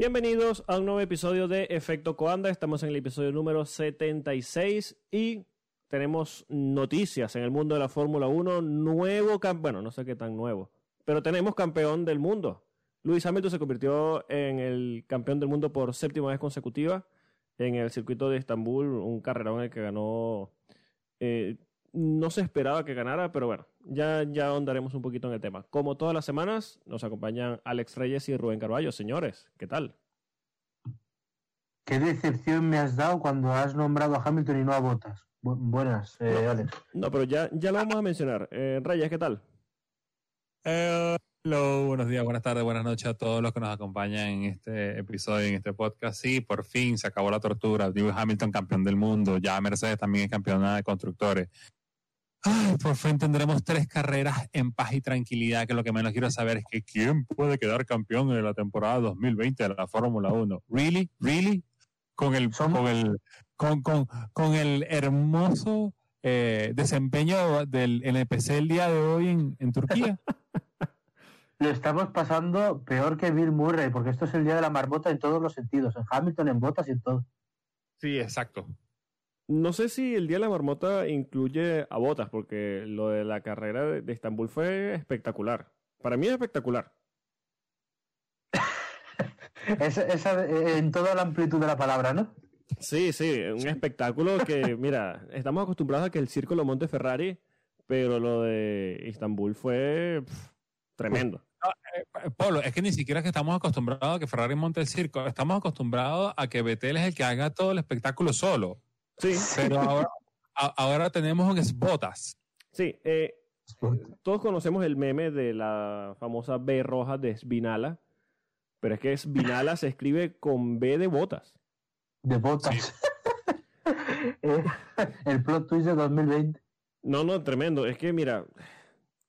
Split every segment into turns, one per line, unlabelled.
Bienvenidos a un nuevo episodio de Efecto Coanda. Estamos en el episodio número 76 y tenemos noticias en el mundo de la Fórmula 1. Nuevo campeón, bueno, no sé qué tan nuevo, pero tenemos campeón del mundo. Luis Hamilton se convirtió en el campeón del mundo por séptima vez consecutiva en el circuito de Estambul, un carrerón en el que ganó. Eh, no se esperaba que ganara, pero bueno, ya, ya ahondaremos un poquito en el tema. Como todas las semanas, nos acompañan Alex Reyes y Rubén Carballo. Señores, ¿qué tal?
¿Qué decepción me has dado cuando has nombrado a Hamilton y no a Bottas? buenas, eh,
no,
Alex.
No, pero ya, ya lo vamos a mencionar. Eh, Reyes, ¿qué tal?
Hello, buenos días, buenas tardes, buenas noches a todos los que nos acompañan en este episodio, en este podcast. Sí, por fin se acabó la tortura. Lewis Hamilton campeón del mundo, ya Mercedes también es campeona de constructores. Ay, por fin tendremos tres carreras en paz y tranquilidad, que lo que menos quiero saber es que quién puede quedar campeón en la temporada 2020 de la Fórmula 1. ¿Really? ¿Really? Con el, con el, con, con, con el hermoso eh, desempeño del NPC el día de hoy en, en Turquía.
Lo estamos pasando peor que Bill Murray, porque esto es el día de la marmota en todos los sentidos, en Hamilton, en botas y en todo.
Sí, exacto.
No sé si el Día de la Marmota incluye a Botas, porque lo de la carrera de, Estambul fue espectacular. Para mí es espectacular.
esa, en toda la amplitud de la palabra, ¿no?
Sí, sí, un espectáculo que, mira, estamos acostumbrados a que el circo lo monte Ferrari, pero lo de Estambul fue tremendo.
Eh, Pablo, es que ni siquiera es que estamos acostumbrados a que Ferrari monte el circo, estamos acostumbrados a que Betel es el que haga todo el espectáculo solo.
Sí.
Pero ahora, ahora tenemos un Botas.
Sí, eh, todos conocemos el meme de la famosa B roja de Svinala, pero es que Svinala se escribe con B de botas.
De botas. Eh, el plot twist de 2020.
No, no, tremendo. Es que mira,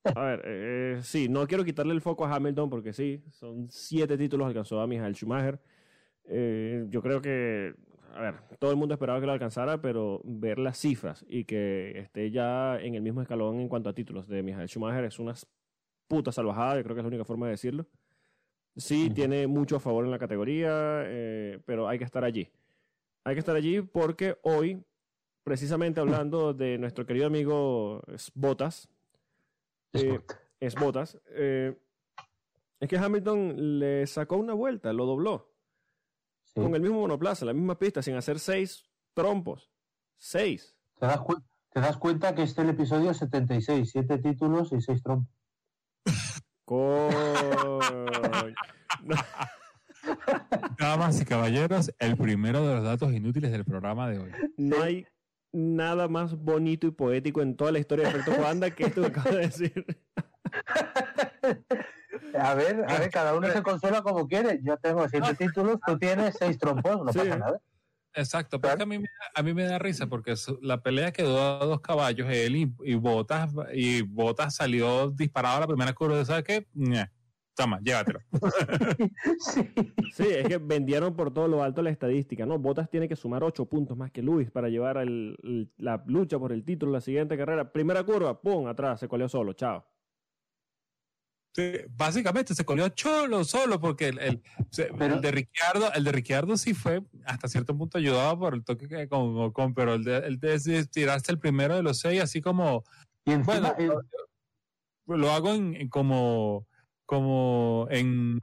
a ver, eh, sí, no quiero quitarle el foco a Hamilton porque sí, son siete títulos alcanzó a Michael Schumacher. yo creo que a ver, todo el mundo esperaba que lo alcanzara, pero ver las cifras y que esté ya en el mismo escalón en cuanto a títulos de Michael Schumacher es una puta salvajada, yo creo que es la única forma de decirlo. Sí, tiene mucho a favor en la categoría, eh, pero hay que estar allí. Hay que estar allí porque hoy, precisamente hablando de nuestro querido amigo Botas, eh, es Botas, eh, es que Hamilton le sacó una vuelta, lo dobló. Con el mismo monoplaza, la misma pista, sin hacer seis trompos. Seis.
¿Te das, te das cuenta que este es el episodio 76, siete títulos y seis trompos.
Damas y caballeros, el primero de los datos inútiles del programa de hoy.
No hay nada más bonito y poético en toda la historia de Alberto Juanda que esto que acabo de decir.
A ver, a ver, cada uno se consuela como quiere. Yo tengo siete títulos, tú tienes seis trompos, no pasa nada.
Exacto, pero es que a mí, a mí me da risa porque la pelea quedó a dos caballos, él y, Botas, y Botas salió disparado a la primera curva, ¿sabes qué? Toma, llévatelo.
sí. sí. es que vendieron por todo lo alto la estadística, ¿no? Botas tiene que sumar ocho puntos más que Luis para llevar la lucha por el título la siguiente carrera. Primera curva, pum, atrás, se coleó solo, chao
básicamente se colió cholo solo porque el, el, de Ricciardo, el de Ricciardo sí fue hasta cierto punto ayudado por el toque que con, con pero el de, el de tirarse el primero de los seis así como bueno lo, hago en, como como en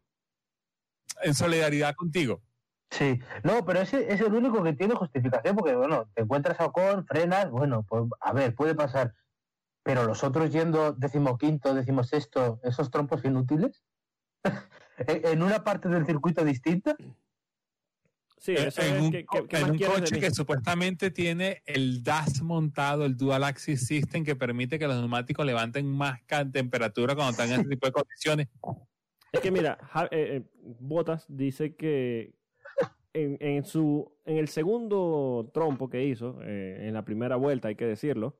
en solidaridad contigo.
Sí, no, pero ese es el único que tiene justificación porque, bueno, te encuentras a Ocon, frenas, bueno, pues a ver, puede pasar pero los otros yendo decimoquinto, decimosexto, esos trompos inútiles, en una parte del circuito distinta.
Sí, eh, eso en un, que, un coche que supuestamente tiene el DAS montado, el Dual Axis System, que permite que los neumáticos levanten más temperatura cuando están en este tipo de condiciones.
Es que mira, eh, eh, Botas dice que en, en, su, en el segundo trompo que hizo, en la primera vuelta, hay que decirlo,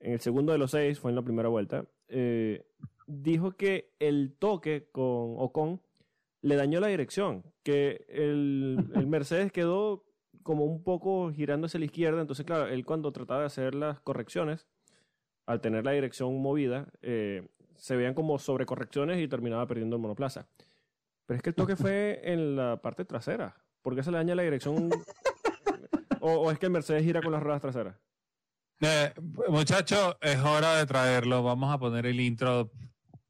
en el segundo de los seis, fue en la primera vuelta, eh, dijo que el toque con Ocon le dañó la dirección, que el, Mercedes quedó como un poco girando hacia la izquierda, entonces claro, él cuando trataba de hacer las correcciones, al tener la dirección movida, eh, se veían como sobrecorrecciones y terminaba perdiendo el monoplaza. Pero es que el toque fue en la parte trasera. ¿Por qué se le daña la dirección? o, o es que el Mercedes gira con las ruedas traseras?
Eh, muchacho, es hora de traerlo. Vamos a poner el intro,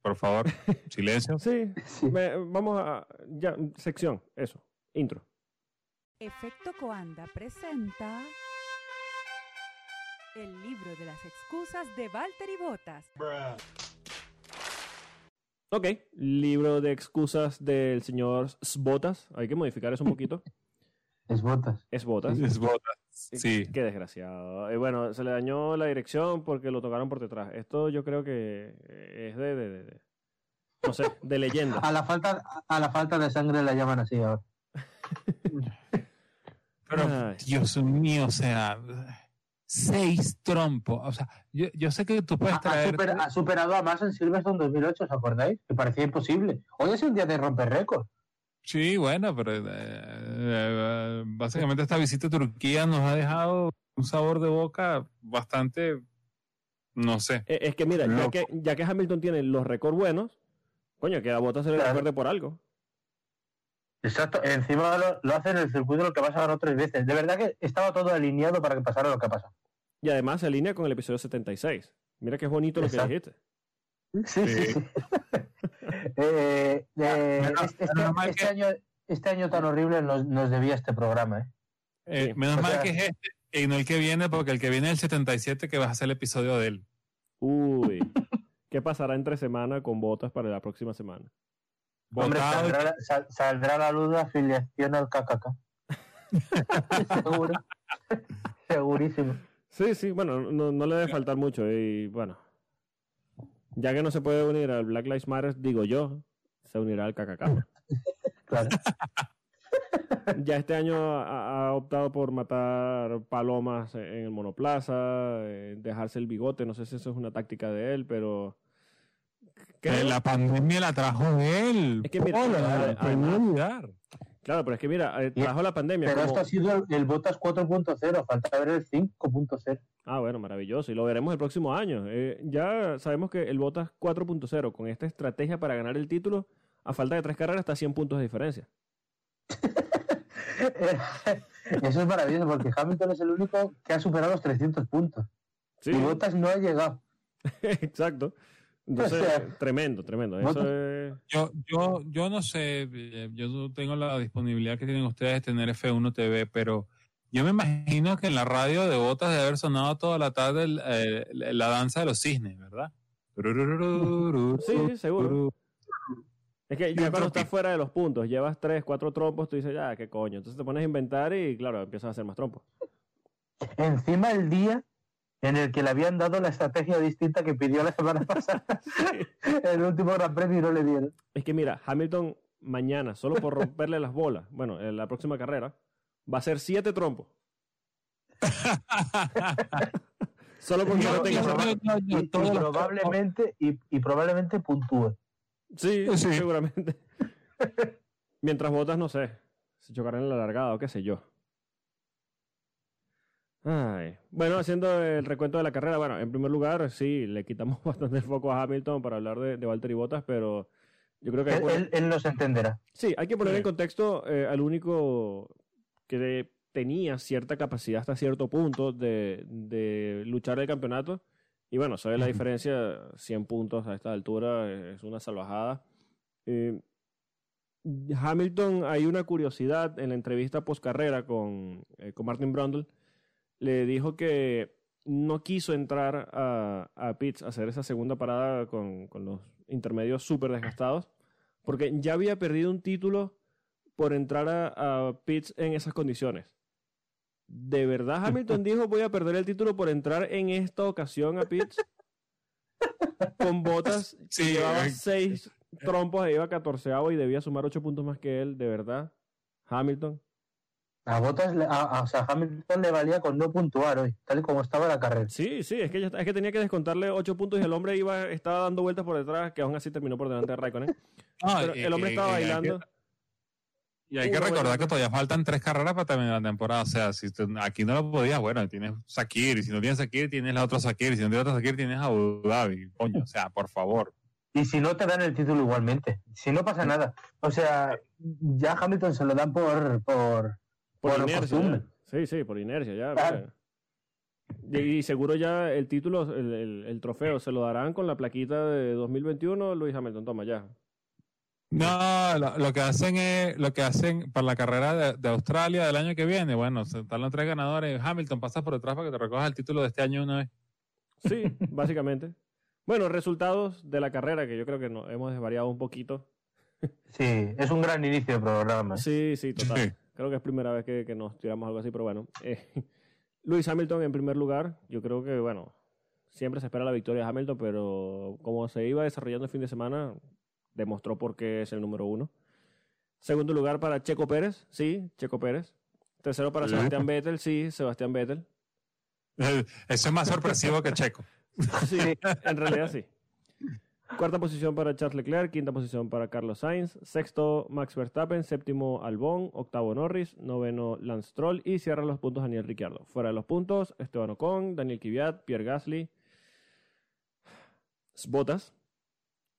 por favor. Silencio.
Sí,
Sí.
me- vamos a... Ya, sección, eso, intro.
Efecto Coanda presenta el libro de las excusas de Walter y Botas.
Ok, libro de excusas del señor Botas. Hay que modificar eso un poquito.
Es botas.
Es Botas.
Es botas. Sí.
Qué desgraciado. Eh, bueno, se le dañó la dirección porque lo tocaron por detrás. Esto yo creo que es de, de- de- de- no sé, de leyenda.
A la falta, a la falta de sangre la llaman así ahora.
Pero,
Ay.
Dios mío, o sea, seis trompos. O sea, yo, yo sé que tú puedes
Ha, ha
traer.
super- ha superado a más en Silverstone 2008, ¿os acordáis? Que parecía imposible. Hoy es un día de romper récord.
Sí, bueno, pero eh, eh, básicamente esta visita a Turquía nos ha dejado un sabor de boca bastante, no sé.
Eh, Es que mira, ya que, ya que Hamilton tiene los récords buenos, coño, que a Botas se le
Claro.
recuerde por algo.
Exacto. Encima lo, lo hace en el circuito lo que pasa ganó tres veces. De verdad que estaba todo alineado para que pasara lo que pasa.
Y además se alinea con el episodio 76. Mira que es bonito lo que dijiste.
Sí, sí,
Sí.
Eh, eh,
Menos-
este, este-
menos mal
este
que-
año, este año tan horrible nos, nos debía este programa. ¿eh?
Eh,
Sí.
menos
O
mal
sea-
que es este y no el que viene, porque el que viene es el 77 que vas a hacer el episodio de él.
Uy, ¿qué pasará entre semana con Botas para la próxima semana?
Hombre, saldrá, sal- saldrá la luz la afiliación al KKK. Seguro. Segurísimo.
Sí, sí, bueno, no, no le debe faltar mucho. Y bueno, ya que no se puede unir al Black Lives Matter, digo yo, se unirá al KKK.
Claro.
ya este año ha, ha optado por matar palomas en el monoplaza, eh, dejarse el bigote. No sé si eso es una táctica de él, pero.
que la pandemia la trajo él.
Es que mira,
Hola, a.
Claro, pero es que mira, eh, trajo la pandemia.
Pero
como-
esto ha sido el, el Botas 4.0, falta ver el 5.0.
Ah, bueno, maravilloso. Y lo veremos el próximo año. Eh, ya sabemos que el Botas 4.0, con esta estrategia para ganar el título, a falta de tres carreras, está a 100 puntos de diferencia.
Eso es maravilloso porque Hamilton es el único que ha superado los 300 puntos.
Sí,
Y Botas no ha llegado.
exacto. Entonces, tremendo, tremendo. Eso
Botas-
es...
Yo, yo, yo no sé, eh, yo no tengo la disponibilidad que tienen ustedes de tener F1 TV, pero yo me imagino que en la radio de botas de haber sonado toda la tarde el- eh, la danza de los cisnes, ¿verdad?
Sí, seguro. Es que ya cuando estás fuera de los puntos, llevas tres, cuatro trompos, tú dices, ya, qué coño. Entonces te pones a inventar y, claro, empiezas a hacer más trompos.
Encima el día en el que le habían dado la estrategia distinta que pidió la semana pasada. el último Gran Premio y no le dieron.
Es que mira, Hamilton mañana, solo por romperle las bolas, bueno, en la próxima carrera, va a ser siete trompos. Solo porque no
Yo-
tenga
Y, probablemente, y, y probablemente puntúe.
Sí,
Sí.
seguramente. Mientras botas, no sé. Se chocarán en la largada o qué sé yo. Ay. Bueno, haciendo el recuento de la carrera, bueno, en primer lugar, sí, le quitamos bastante el foco a Hamilton para hablar de, de Valtteri Bottas, pero yo creo que...
Él,
poner-
él- él nos entenderá.
Sí, hay que poner
Sí.
en contexto eh, al único que tenía cierta capacidad hasta cierto punto de, de luchar el campeonato. Y bueno, sabe la diferencia, 100 puntos a esta altura es una salvajada. Eh, Hamilton, hay una curiosidad en la entrevista post carrera con, eh, con Martin Brundle, le dijo que no quiso entrar a, a pits a hacer esa segunda parada con, con los intermedios súper desgastados, porque ya había perdido un título por entrar a, a pits en esas condiciones. ¿De verdad Hamilton dijo voy a perder el título por entrar en esta ocasión a pits? Con botas que llevaba
eh,
seis trompos e iba catorceavo y debía sumar ocho puntos más que él, de verdad. Hamilton.
A Botas, le- a, a- o sea, a Hamilton le valía con no puntuar hoy, tal y como estaba la carrera.
Sí, sí, es que, ya está- es que tenía que descontarle ocho puntos y el hombre iba, estaba dando vueltas por detrás, que aún así terminó por delante de Raikkonen. Pero
y-
el hombre estaba
y hay que-
bailando.
Y hay que recordar que todavía faltan tres carreras para terminar la temporada. O sea, si tú- aquí no lo podías, bueno, tienes Sakir. Y si no tienes Sakir, tienes la otra Sakir. Y si no tienes otra Sakir, tienes Abu Dhabi. Coño, o sea, por favor.
Y si no, te dan el título igualmente. Si no pasa nada. O sea, ya Hamilton se lo dan por. Por,
Por,
por
inercia.
costumbre.
Sí, sí, por inercia, ya.
Claro.
mira. Y, y seguro ya el título, el, el- el trofeo, se lo darán con la plaquita de 2021, Luis Hamilton, toma ya.
No, lo, lo que hacen es, lo que hacen para la carrera de, de Australia del año que viene, bueno, están los tres ganadores. Hamilton, pasas por detrás para que te recojas el título de este año una vez.
Sí, básicamente. Bueno, resultados de la carrera, que yo creo que no, hemos desvariado un poquito.
Sí, es un gran inicio de programa.
Sí, sí, total.
Sí.
Creo que es primera vez que, que nos tiramos algo así, pero bueno. Eh, Luis Hamilton en primer lugar. Yo creo que, bueno, siempre se espera la victoria de Hamilton, pero como se iba desarrollando el fin de semana, demostró por qué es el número uno. Segundo lugar para Checo Pérez, sí, Checo Pérez. Tercero para. Sebastián Vettel, sí, Sebastián Vettel.
Eso es más sorpresivo que Checo.
Sí, en realidad sí. Cuarta posición para Charles Leclerc, quinta posición para Carlos Sainz, sexto Max Verstappen, séptimo Albon, octavo Norris, noveno Lance Stroll y cierra los puntos Daniel Ricciardo. Fuera de los puntos, Esteban Ocon, Daniel Kvyat, Pierre Gasly, Bottas,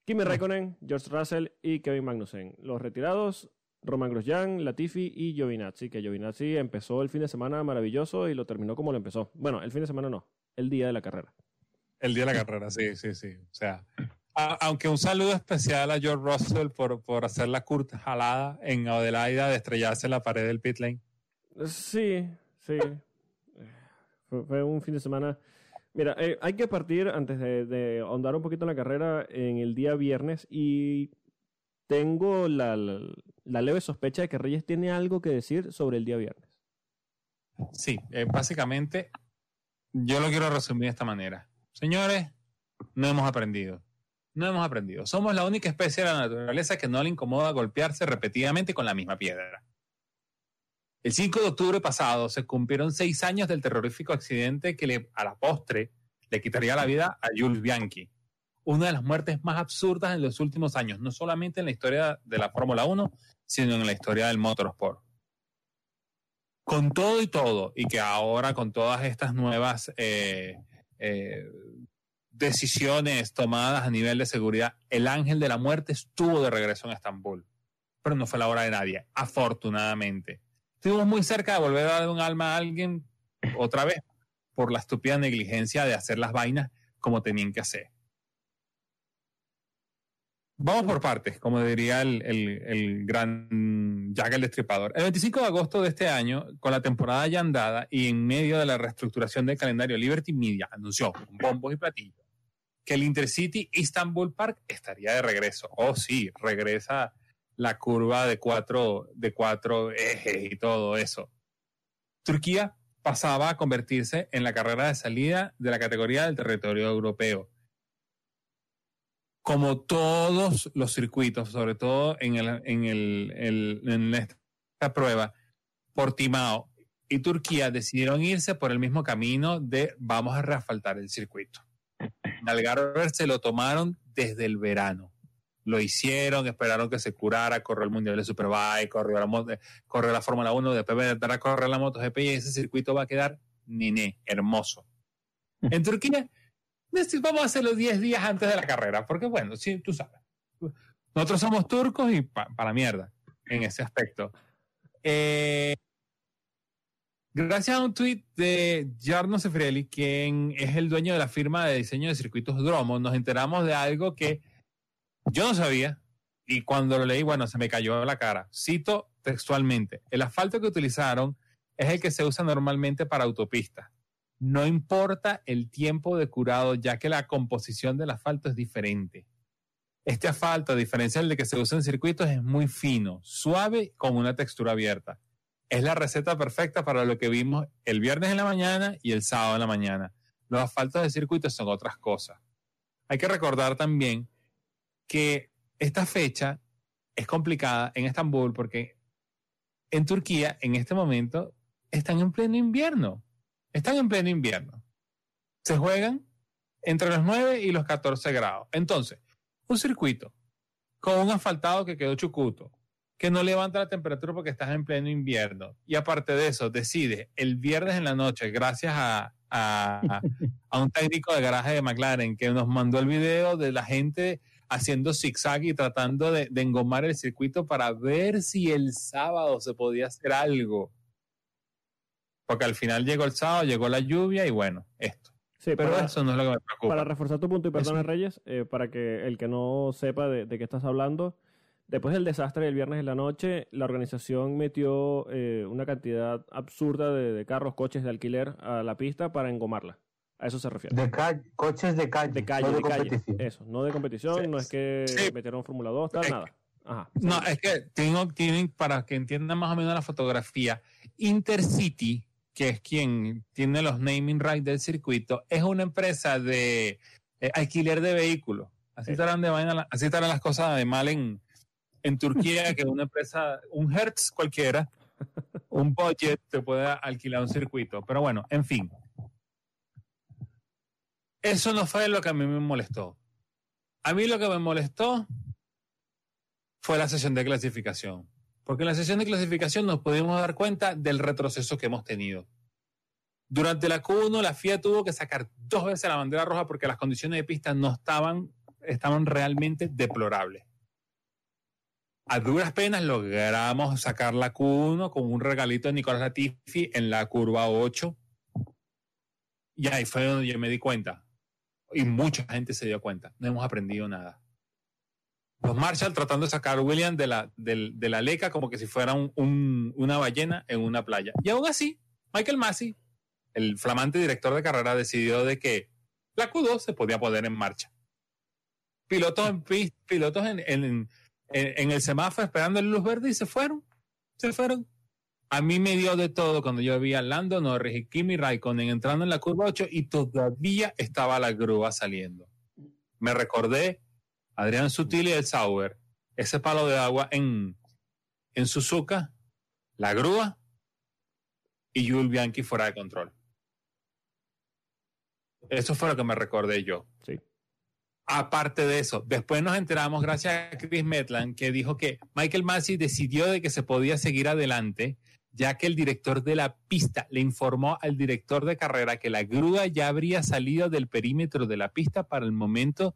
Kimi Raikkonen, George Russell y Kevin Magnussen. Los retirados, Roman Grosjean, Latifi y Giovinazzi, que Giovinazzi empezó el fin de semana maravilloso y lo terminó como lo empezó. Bueno, el fin de semana no, el día de la carrera.
El día de la carrera, sí, sí, sí. O sea, a- aunque un saludo especial a George Russell por, por hacer la curta jalada en Adelaida de estrellarse en la pared del pit lane.
Sí, sí. Fue, fue un fin de semana. Mira, eh, hay que partir antes de, de ahondar un poquito en la carrera en el día viernes y tengo la, la, la leve sospecha de que Reyes tiene algo que decir sobre el día viernes.
Sí, eh, básicamente, yo lo quiero resumir de esta manera. Señores, no hemos aprendido. No hemos aprendido. Somos la única especie de la naturaleza que no le incomoda golpearse repetidamente con la misma piedra. El 5 de octubre pasado se cumplieron seis años del terrorífico accidente que a la postre le quitaría la vida a Jules Bianchi. Una de las muertes más absurdas en los últimos años, no solamente en la historia de la Fórmula 1, sino en la historia del motorsport con todo y todo, y que ahora con todas estas nuevas eh, eh, decisiones tomadas a nivel de seguridad, el ángel de la muerte estuvo de regreso en Estambul, pero no fue la hora de nadie, afortunadamente. Estuvimos muy cerca de volver a dar un alma a alguien otra vez por la estúpida negligencia de hacer las vainas como tenían que hacer. Vamos por partes, como diría el, gran Jack el Destripador. El 25 de agosto de este año, con la temporada ya andada y en medio de la reestructuración del calendario, Liberty Media anunció con bombos y platillos que el Intercity Istanbul Park estaría de regreso. Oh, sí, regresa la curva de cuatro, de cuatro ejes y todo eso. Turquía pasaba a convertirse en la carrera de salida de la categoría del territorio europeo como todos los circuitos, sobre todo en, esta prueba, Portimao y Turquía decidieron irse por el mismo camino de vamos a reasfaltar el circuito. En Algarve se lo tomaron desde el verano. Lo hicieron, esperaron que se curara, corrió el Mundial de Superbike, corrió la, corrió la Fórmula 1, después vendrá a correr la MotoGP y ese circuito va a quedar nené, hermoso. En Turquía vamos a hacerlo 10 días antes de la carrera, porque bueno, sí, tú sabes. Nosotros somos turcos y para la mierda en ese aspecto. Eh, gracias a un tweet de Jarno Sefreli, quien es el dueño de la firma de diseño de circuitos Dromo, nos enteramos de algo que yo no sabía y cuando lo leí, bueno, se me cayó la cara. Cito textualmente, el asfalto que utilizaron es el que se usa normalmente para autopistas no importa el tiempo de curado, ya que la composición del asfalto es diferente. Este asfalto, a diferencia del de que se usa en circuitos, es muy fino, suave, con una textura abierta. Es la receta perfecta para lo que vimos el viernes en la mañana y el sábado en la mañana. Los asfaltos de circuitos son otras cosas. Hay que recordar también que esta fecha es complicada en Estambul porque en Turquía, en este momento, están en pleno invierno. Están en pleno invierno. Se juegan entre los 9 y los 14 grados. Entonces, un circuito con un asfaltado que quedó chucuto, que no levanta la temperatura porque estás en pleno invierno. Y aparte de eso, decide el viernes en la noche, gracias a, a, a un técnico de garaje de McLaren que nos mandó el video de la gente haciendo zigzag y tratando de, de engomar el circuito para ver si el sábado se podía hacer algo. Porque al final llegó el sábado, llegó la lluvia y bueno, esto.
Sí,
Pero
para,
eso no es lo que me preocupa.
para reforzar tu punto, y perdona Reyes, eh, para que el que no sepa de, de qué estás hablando, después del desastre del viernes en la noche, la organización metió eh, una cantidad absurda de, de carros, coches de alquiler a la pista para engomarla. A eso se refiere.
De coches de calle,
De calle,
no de,
de, calle.
competición.
Eso, no de competición,
Sí.
no es que
Sí.
metieron Fórmula 2, tal,
Es-
nada. Ajá.
No, es que tengo, tienen, para que entiendan más o menos la fotografía, Intercity, que es quien tiene los naming rights del circuito, es una empresa de eh, alquiler de vehículos. Así
Sí.
estarán, de vaina así estarán las cosas de mal en, en Turquía, que una empresa, un Hertz cualquiera, un budget te puede alquilar un circuito. Pero bueno, en fin. Eso no fue lo que a mí me molestó. A mí lo que me molestó fue la sesión de clasificación. Porque en la sesión de clasificación nos pudimos dar cuenta del retroceso que hemos tenido. Durante la Q1, la FIA tuvo que sacar dos veces la bandera roja porque las condiciones de pista no estaban, estaban realmente deplorables. A duras penas logramos sacar la Q1 con un regalito de Nicolás Latifi en la curva 8. Y ahí fue donde yo me di cuenta. Y mucha gente se dio cuenta. No hemos aprendido nada los Marshall tratando de sacar a William de la, de, la leca como que si fuera un- un- una ballena en una playa. Y aún así, Michael Massey, el flamante director de carrera, decidió de que la Q2 se podía poner en marcha. Pilotos en, pilotos en- en- el semáforo esperando el luz verde y se fueron. Se fueron. A mí me dio de todo cuando yo vi a Lando Norris y Kimi Raikkonen entrando en la curva 8 y todavía estaba la grúa saliendo. Me recordé Adrián Sutil y el Sauber, ese palo de agua en, en Suzuka, la grúa y Jules Bianchi fuera de control. Eso fue lo que me recordé yo.
Sí.
Aparte de eso, después nos enteramos, gracias a Chris Metland, que dijo que Michael Massey decidió de que se podía seguir adelante, ya que el director de la pista le informó al director de carrera que la grúa ya habría salido del perímetro de la pista para el momento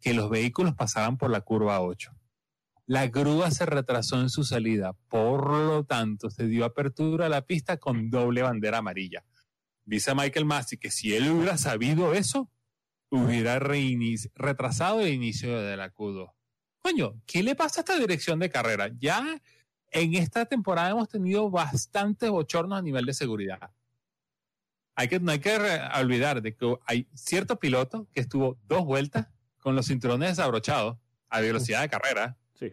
que los vehículos pasaban por la curva 8. La grúa se retrasó en su salida, por lo tanto se dio apertura a la pista con doble bandera amarilla. Dice Michael Massey que si él hubiera sabido eso, hubiera retrasado el inicio de la Q2. Coño, ¿qué le pasa a esta dirección de carrera? Ya en esta temporada hemos tenido bastantes bochornos a nivel de seguridad. Hay que, no hay que olvidar de que hay cierto piloto que estuvo dos vueltas con los cinturones desabrochados a velocidad de carrera.
Sí.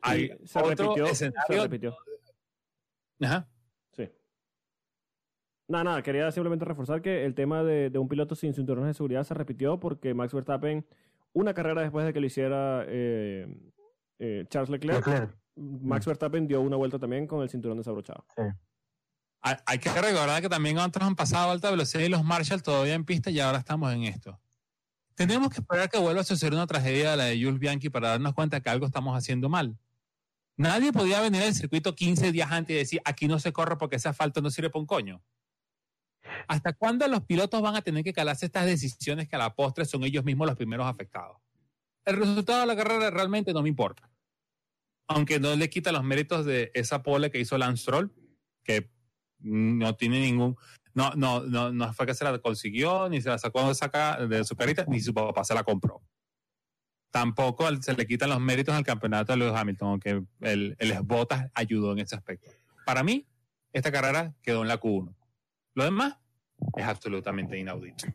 Hay
se
otro
repitió. Se repitió.
Ajá.
Nada, nada, quería simplemente reforzar que el tema de, de un piloto sin cinturones de seguridad se repitió porque Max Verstappen, una carrera después de que lo hiciera eh, eh, Charles Leclerc,
Leclerc.
Max Verstappen dio una vuelta también con el cinturón desabrochado.
Hay, hay que recordar que también otros han pasado a alta velocidad y los Marshall todavía en pista y ahora estamos en esto. Tenemos que esperar que vuelva a suceder una tragedia de la de Jules Bianchi para darnos cuenta que algo estamos haciendo mal. Nadie podía venir al circuito 15 días antes y decir, aquí no se corre porque ese asfalto no sirve para un coño. ¿Hasta cuándo los pilotos van a tener que calarse estas decisiones que a la postre son ellos mismos los primeros afectados? El resultado de la carrera realmente no me importa. Aunque no le quita los méritos de esa pole que hizo Lance Stroll, que no tiene ningún... No, no, no, no fue que se la consiguió, ni se la sacó de, saca- de su carita, ni su papá se la compró. Tampoco se le quitan los méritos al campeonato de Lewis Hamilton, aunque el, el Bottas ayudó en ese aspecto. Para mí, esta carrera quedó en la Q1. Lo demás es absolutamente inaudito.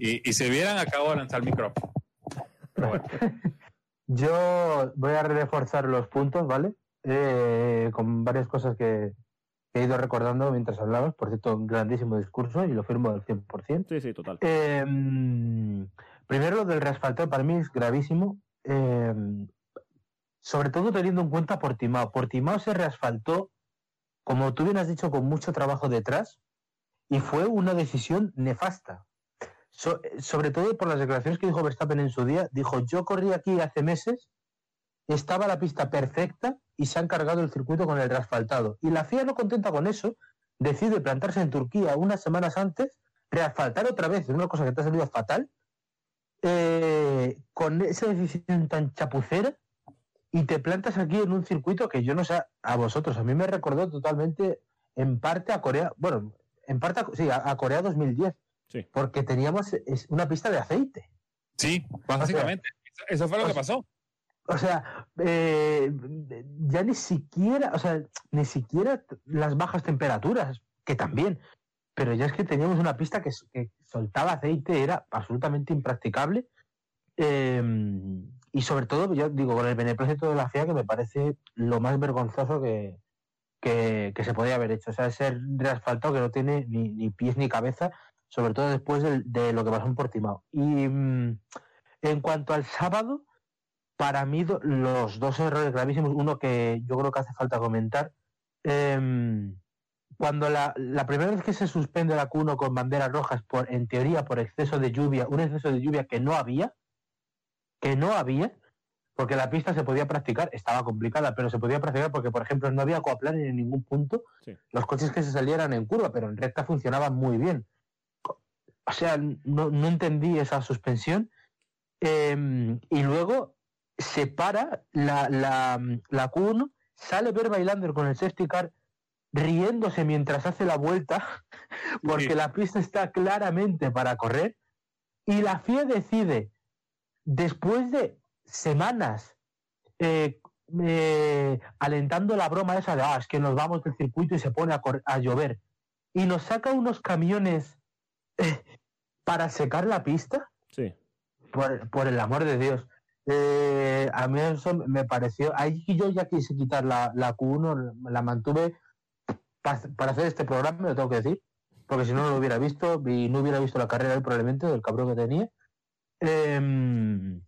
Y, y se vieran, acabo de lanzar el micrófono. Pero bueno,
Yo voy a reforzar los puntos, ¿vale? Eh, con varias cosas que que he ido recordando mientras hablabas. Por cierto, un grandísimo discurso y lo firmo al 100%.
Sí, sí, total.
Eh, primero, lo del reasfaltado para mí es gravísimo. eh, sobre todo teniendo en cuenta Portimao. Portimao se reasfaltó, como tú bien has dicho, con mucho trabajo detrás y fue una decisión nefasta. So- sobre todo por las declaraciones que dijo Verstappen en su día. Dijo, yo corrí aquí hace meses, estaba la pista perfecta y se han cargado el circuito con el reasfaltado. Y la FIA no contenta con eso, decide plantarse en Turquía unas semanas antes reasfaltar otra vez, es una cosa que te ha salido fatal, eh, con esa decisión tan chapucera y te plantas aquí en un circuito que yo no sé a vosotros, a mí me recordó totalmente en parte a Corea, bueno, en parte a, sí, a, a Corea 2010,
Sí.
porque teníamos es, una pista de aceite.
Sí, básicamente. Eso fue lo que
sea,
pasó.
O sea, eh, ya ni siquiera, o sea, ni siquiera las bajas temperaturas, que también, pero ya es que teníamos una pista que, soltaba aceite, era absolutamente impracticable. eh, y sobre todo, yo digo, con el beneplácito de la FIA, que me parece lo más vergonzoso que, que, se podía haber hecho. O sea, ese reasfaltado que no tiene ni, pies ni cabeza, sobre todo después de, lo que pasó en Portimao. Y mm, en cuanto al sábado, para mí los dos errores gravísimos, uno que yo creo que hace falta comentar, em, cuando la, la primera vez que se suspende la Q1 con banderas rojas, por, en teoría por exceso de lluvia, un exceso de lluvia que no había, que no había, porque la pista se podía practicar, estaba complicada, pero se podía practicar porque, por ejemplo, no había coaplan en ningún punto,
Sí.
los coches que se salieran en curva, pero en recta funcionaban muy bien. O sea, no, no entendí esa suspensión. Em, y luego se para la, la, la Q1, sale Ver Bailander con el safety car riéndose mientras hace la vuelta, porque
Sí.
la pista está claramente para correr, y la FIA decide, después de semanas eh, eh, alentando la broma esa de, ah, es que nos vamos del circuito y se pone a, a llover, y nos saca unos camiones eh, para secar la pista,
Sí.
por, por el amor de Dios. Eh, a mí eso me pareció. Ahí yo ya quise quitar la, la Q1, la mantuve pa- para hacer este programa, lo tengo que decir, porque si no, no lo hubiera visto y no hubiera visto la carrera probablemente del cabrón que tenía. Em,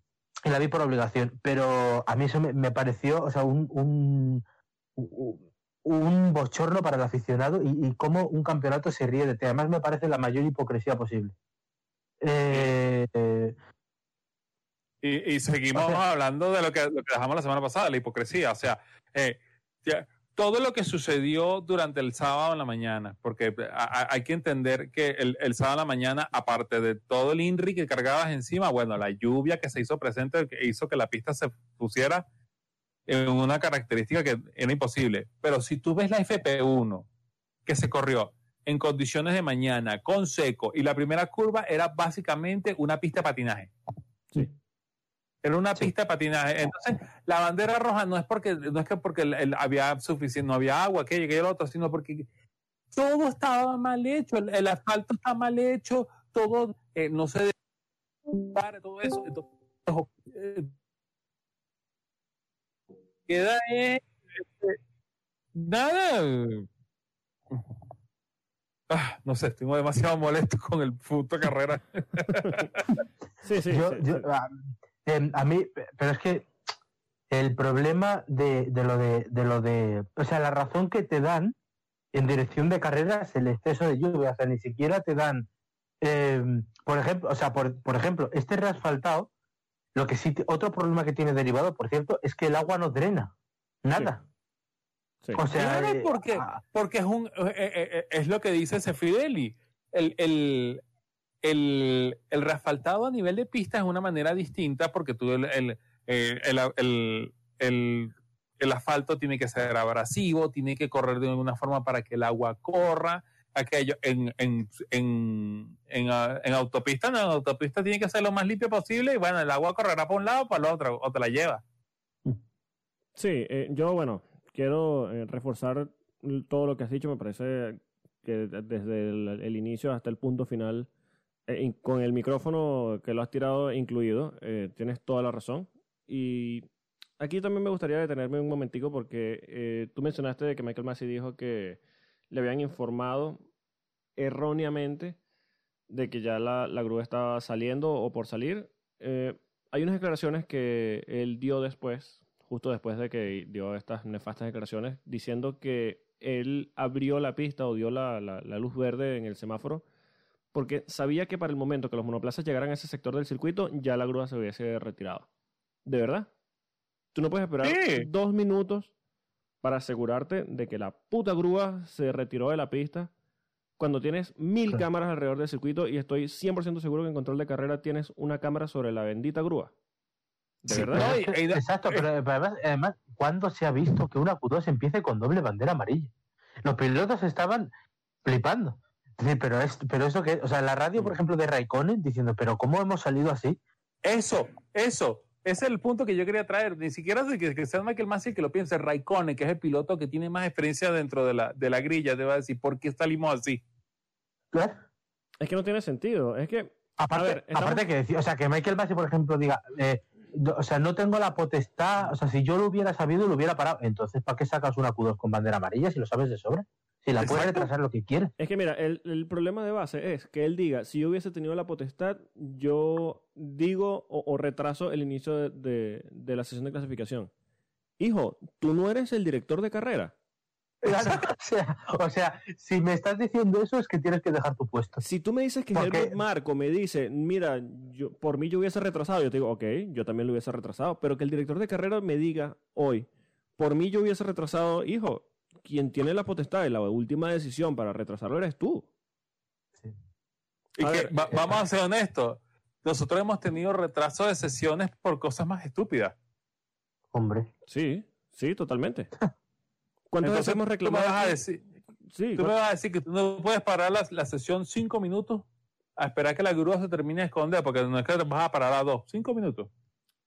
y la vi por obligación, pero a mí eso me, me pareció, o sea, un, un, un- un bochorno para el aficionado y, y cómo un campeonato se ríe de ti. Además, me parece la mayor hipocresía posible. Eh, eh,
Y, y seguimos
O sea-
hablando de lo que, lo que dejamos la semana pasada, la hipocresía. O sea, eh, ya, todo lo que sucedió durante el sábado en la mañana, porque hay que entender que el, sábado en la mañana, aparte de todo el INRI que cargabas encima, bueno, la lluvia que se hizo presente, hizo que la pista se pusiera en una característica que era imposible. Pero si tú ves la FP1 que se corrió en condiciones de mañana, con seco, y la primera curva era básicamente una pista de patinaje.
Sí.
Era una
Sí.
pista de patinaje. Entonces, la bandera roja no es porque no es que porque el- el- había suficiente, no había agua, que llegue el otro, sino porque todo estaba mal hecho, el, el asfalto está mal hecho, todo eh, no se debe todo eso. Entonces, eh, queda eh, este, nada. Ah, no sé, estoy demasiado molesto con el puto carrera.
Sí, sí.
yo,
sí,
yo-
sí.
a, em, a mí, pero es que el problema de, de lo de, de lo de, o sea, la razón que te dan en dirección de carrera es el exceso de lluvia, o sea, ni siquiera te dan, em, por ejemplo, o sea, por, por ejemplo, este reasfaltado, lo que sí, otro problema que tiene derivado, por cierto, es que el agua no drena, nada.
Sí.
O sea,
Claro,
eh,
porque,
ah,
porque es un eh, eh, eh, es lo que dice Cefideli. El, el, el, el reasfaltado a nivel de pista es una manera distinta porque tú eh, el, el, el- el asfalto tiene que ser abrasivo, tiene que correr de alguna forma para que el agua corra. Aquello en, en, en, en, autopista, no, en autopista tiene que ser lo más limpio posible y bueno, el agua correrá para un lado o para el otro, o te la lleva.
Sí, eh, yo, bueno, quiero eh, reforzar todo lo que has dicho. Me parece que de- desde el inicio hasta el punto final, eh, con el micrófono que lo has tirado incluido, eh, tienes toda la razón. Y aquí también me gustaría detenerme un momentico porque eh, tú mencionaste de que Michael Massey dijo que le habían informado erróneamente de que ya la, grúa estaba saliendo o por salir. Hay unas declaraciones que él dio después, justo después de que dio estas nefastas declaraciones, diciendo que él abrió la pista o dio la luz verde en el semáforo porque sabía que para el momento que los monoplazas llegaran a ese sector del circuito, ya la grúa se hubiese retirado. ¿De verdad? Tú no puedes esperar
Sí.
dos minutos para asegurarte de que la puta grúa se retiró de la pista cuando tienes mil
Claro.
cámaras alrededor del circuito y estoy 100% seguro que en control de carrera tienes una cámara sobre la bendita grúa. ¿De
Sí,
verdad?
Pero exacto, pero, pero además, además, ¿cuándo se ha visto que una Q2 empiece con doble bandera amarilla? Los pilotos estaban flipando. Es decir, pero, es, pero eso que, o sea, la radio, por
Mm.
ejemplo, de Raikkonen diciendo, pero ¿cómo hemos salido así?
Eso, eso. Ese es el punto que yo quería traer. Ni siquiera que, que sea Michael Massey que lo piense. Raikkonen, que es el piloto que tiene más experiencia dentro de la, de la grilla, te va a decir, ¿por qué salimos así?
Claro.
Es que no tiene sentido. Es que,
Aparte,
ver, estamos-
aparte que decir, o sea, que Michael Massey, por ejemplo, diga, eh, o sea, no tengo la potestad, o sea, si yo lo hubiera sabido, lo hubiera parado. Entonces, ¿para qué sacas una Q2 con bandera amarilla si lo sabes de sobra? Si la
Exacto.
retrasar lo que quieres.
es que mira, el, el problema de base es que él diga, si yo hubiese tenido la potestad, yo digo o, o retraso el inicio de, de- de la sesión de clasificación. Hijo, tú no eres el director de carrera.
o, sea, o sea, si me estás diciendo eso es que tienes que dejar tu puesto.
Si tú me dices que
Porque-
Helmut Marco me dice, mira, yo, por mí yo hubiese retrasado, yo te digo, ok, yo también lo hubiese retrasado, pero que el director de carrera me diga hoy, por mí yo hubiese retrasado, hijo, quien tiene la potestad y la última decisión para retrasarlo eres tú.
Y
A
que,
ver,
va- vamos a ser honestos. Nosotros hemos tenido retraso de sesiones por cosas más estúpidas.
Hombre.
Sí, sí, totalmente. ¿Cuántas veces hemos
tú me
reclamado?
vas a
aquí?
decir,
Sí,
tú me vas a decir que tú no puedes parar la, la sesión cinco minutos a esperar que la grúa se termine de esconder, porque no es que vas a parar a dos, cinco minutos.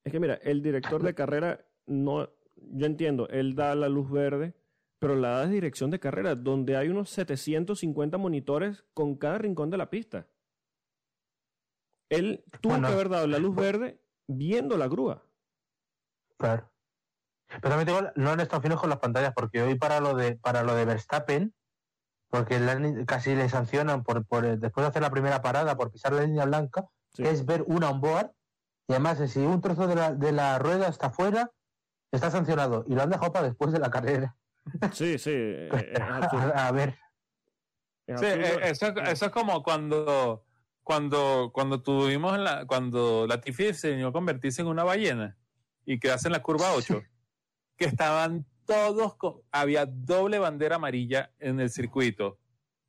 es que mira, el director de carrera no, yo entiendo, él da la luz verde, pero la da de dirección de carrera, donde hay unos 750 monitores con cada rincón de la pista. Él tuvo
Bueno,
que haber dado la luz verde viendo la grúa.
Claro. Pero también te digo, no han estado finos con las pantallas, porque hoy para lo de, para lo de Verstappen, porque le casi le sancionan por, por eh, después de hacer la primera parada por pisar la línea blanca,
Sí.
es ver un onboard, y además eh, si un trozo de la, de la rueda está fuera, está sancionado, y lo han dejado para después de la carrera.
Sí, sí, eh, es
a, a ver,
es
Sí, eh, eso, eso es como cuando, cuando, cuando tuvimos la, cuando la Tiffy se vino a convertirse en una ballena y quedarse en la curva 8, que estaban todos, con- había doble bandera amarilla en el circuito.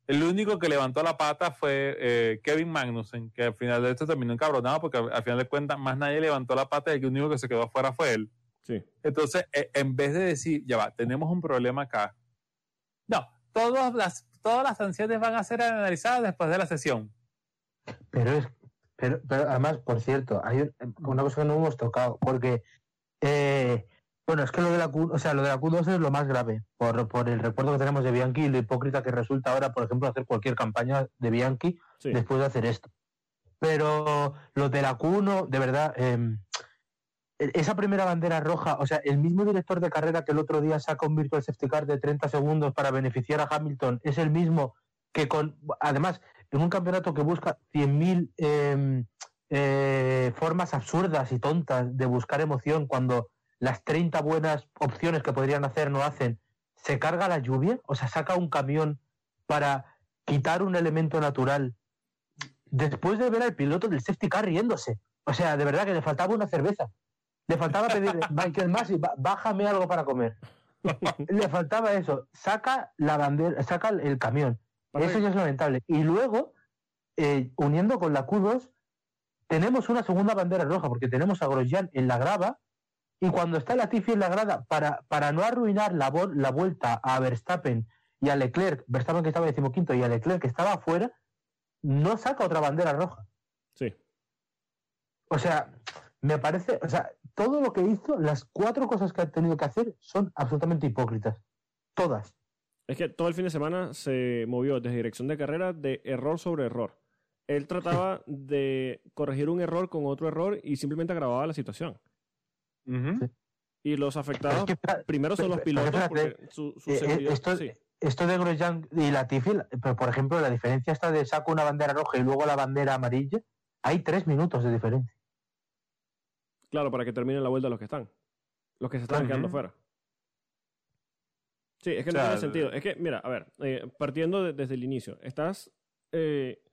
El único que levantó la pata fue eh, Kevin Magnussen, que al final de esto terminó encabronado porque al, al final de cuentas más nadie levantó la pata y el único que se quedó afuera fue él.
Sí.
Entonces, eh, en vez de decir, ya va, tenemos un problema acá. No, todas las, todas las sanciones van a ser analizadas después de la sesión.
pero es, pero, pero además, por cierto, hay un- una cosa que no hemos tocado, porque eh, bueno, es que lo de la Q, o sea, lo de la Q2 es lo más grave, por, por el recuerdo que tenemos de Bianchi y lo hipócrita que resulta ahora, por ejemplo, hacer cualquier campaña de Bianchi
Sí.
después de hacer esto. Pero lo de la Q1, de verdad, eh, esa primera bandera roja, o sea, el mismo director de carrera que el otro día saca un virtual safety car de 30 segundos para beneficiar a Hamilton, es el mismo que con, además, en un campeonato que busca 100.000 eh, eh, formas absurdas y tontas de buscar emoción cuando las 30 buenas opciones que podrían hacer no hacen, se carga la lluvia, o sea, saca un camión para quitar un elemento natural después de ver al piloto del safety car riéndose. O sea, de verdad que le faltaba una cerveza. Le faltaba pedir, Michael Masi, bájame algo para comer. Le faltaba eso. Saca la bandera, saca el camión. Eso ya es lamentable. Y luego, eh, uniendo con la Q2, tenemos una segunda bandera roja, porque tenemos a Grosjean en la grava, y cuando está Latifi en la grada, para, para no arruinar la, la vuelta a Verstappen y a Leclerc, Verstappen que estaba decimoquinto y a Leclerc que estaba afuera, no saca otra bandera roja.
Sí.
O sea, me parece, o sea, todo lo que hizo, las cuatro cosas que ha tenido que hacer son absolutamente hipócritas. Todas.
Es que todo el fin de semana se movió desde dirección de carrera de error sobre error. Él trataba de corregir un error con otro error y simplemente agravaba la situación. Y los afectados
es que,
primero son los
pero- pero
pilotos
fíjate,
porque su, su
eh, eh,
seguridad...
esto,
sí.
esto de Grosjean y Latifi, pero por ejemplo, la diferencia está de saco una bandera roja y luego la bandera amarilla, hay tres minutos de diferencia.
Claro, para que terminen la vuelta los que están. Los que se están quedando fuera. Sí, es que
O
no tiene sentido. Es que, mira, a ver, eh, partiendo de- desde el inicio, estás eh,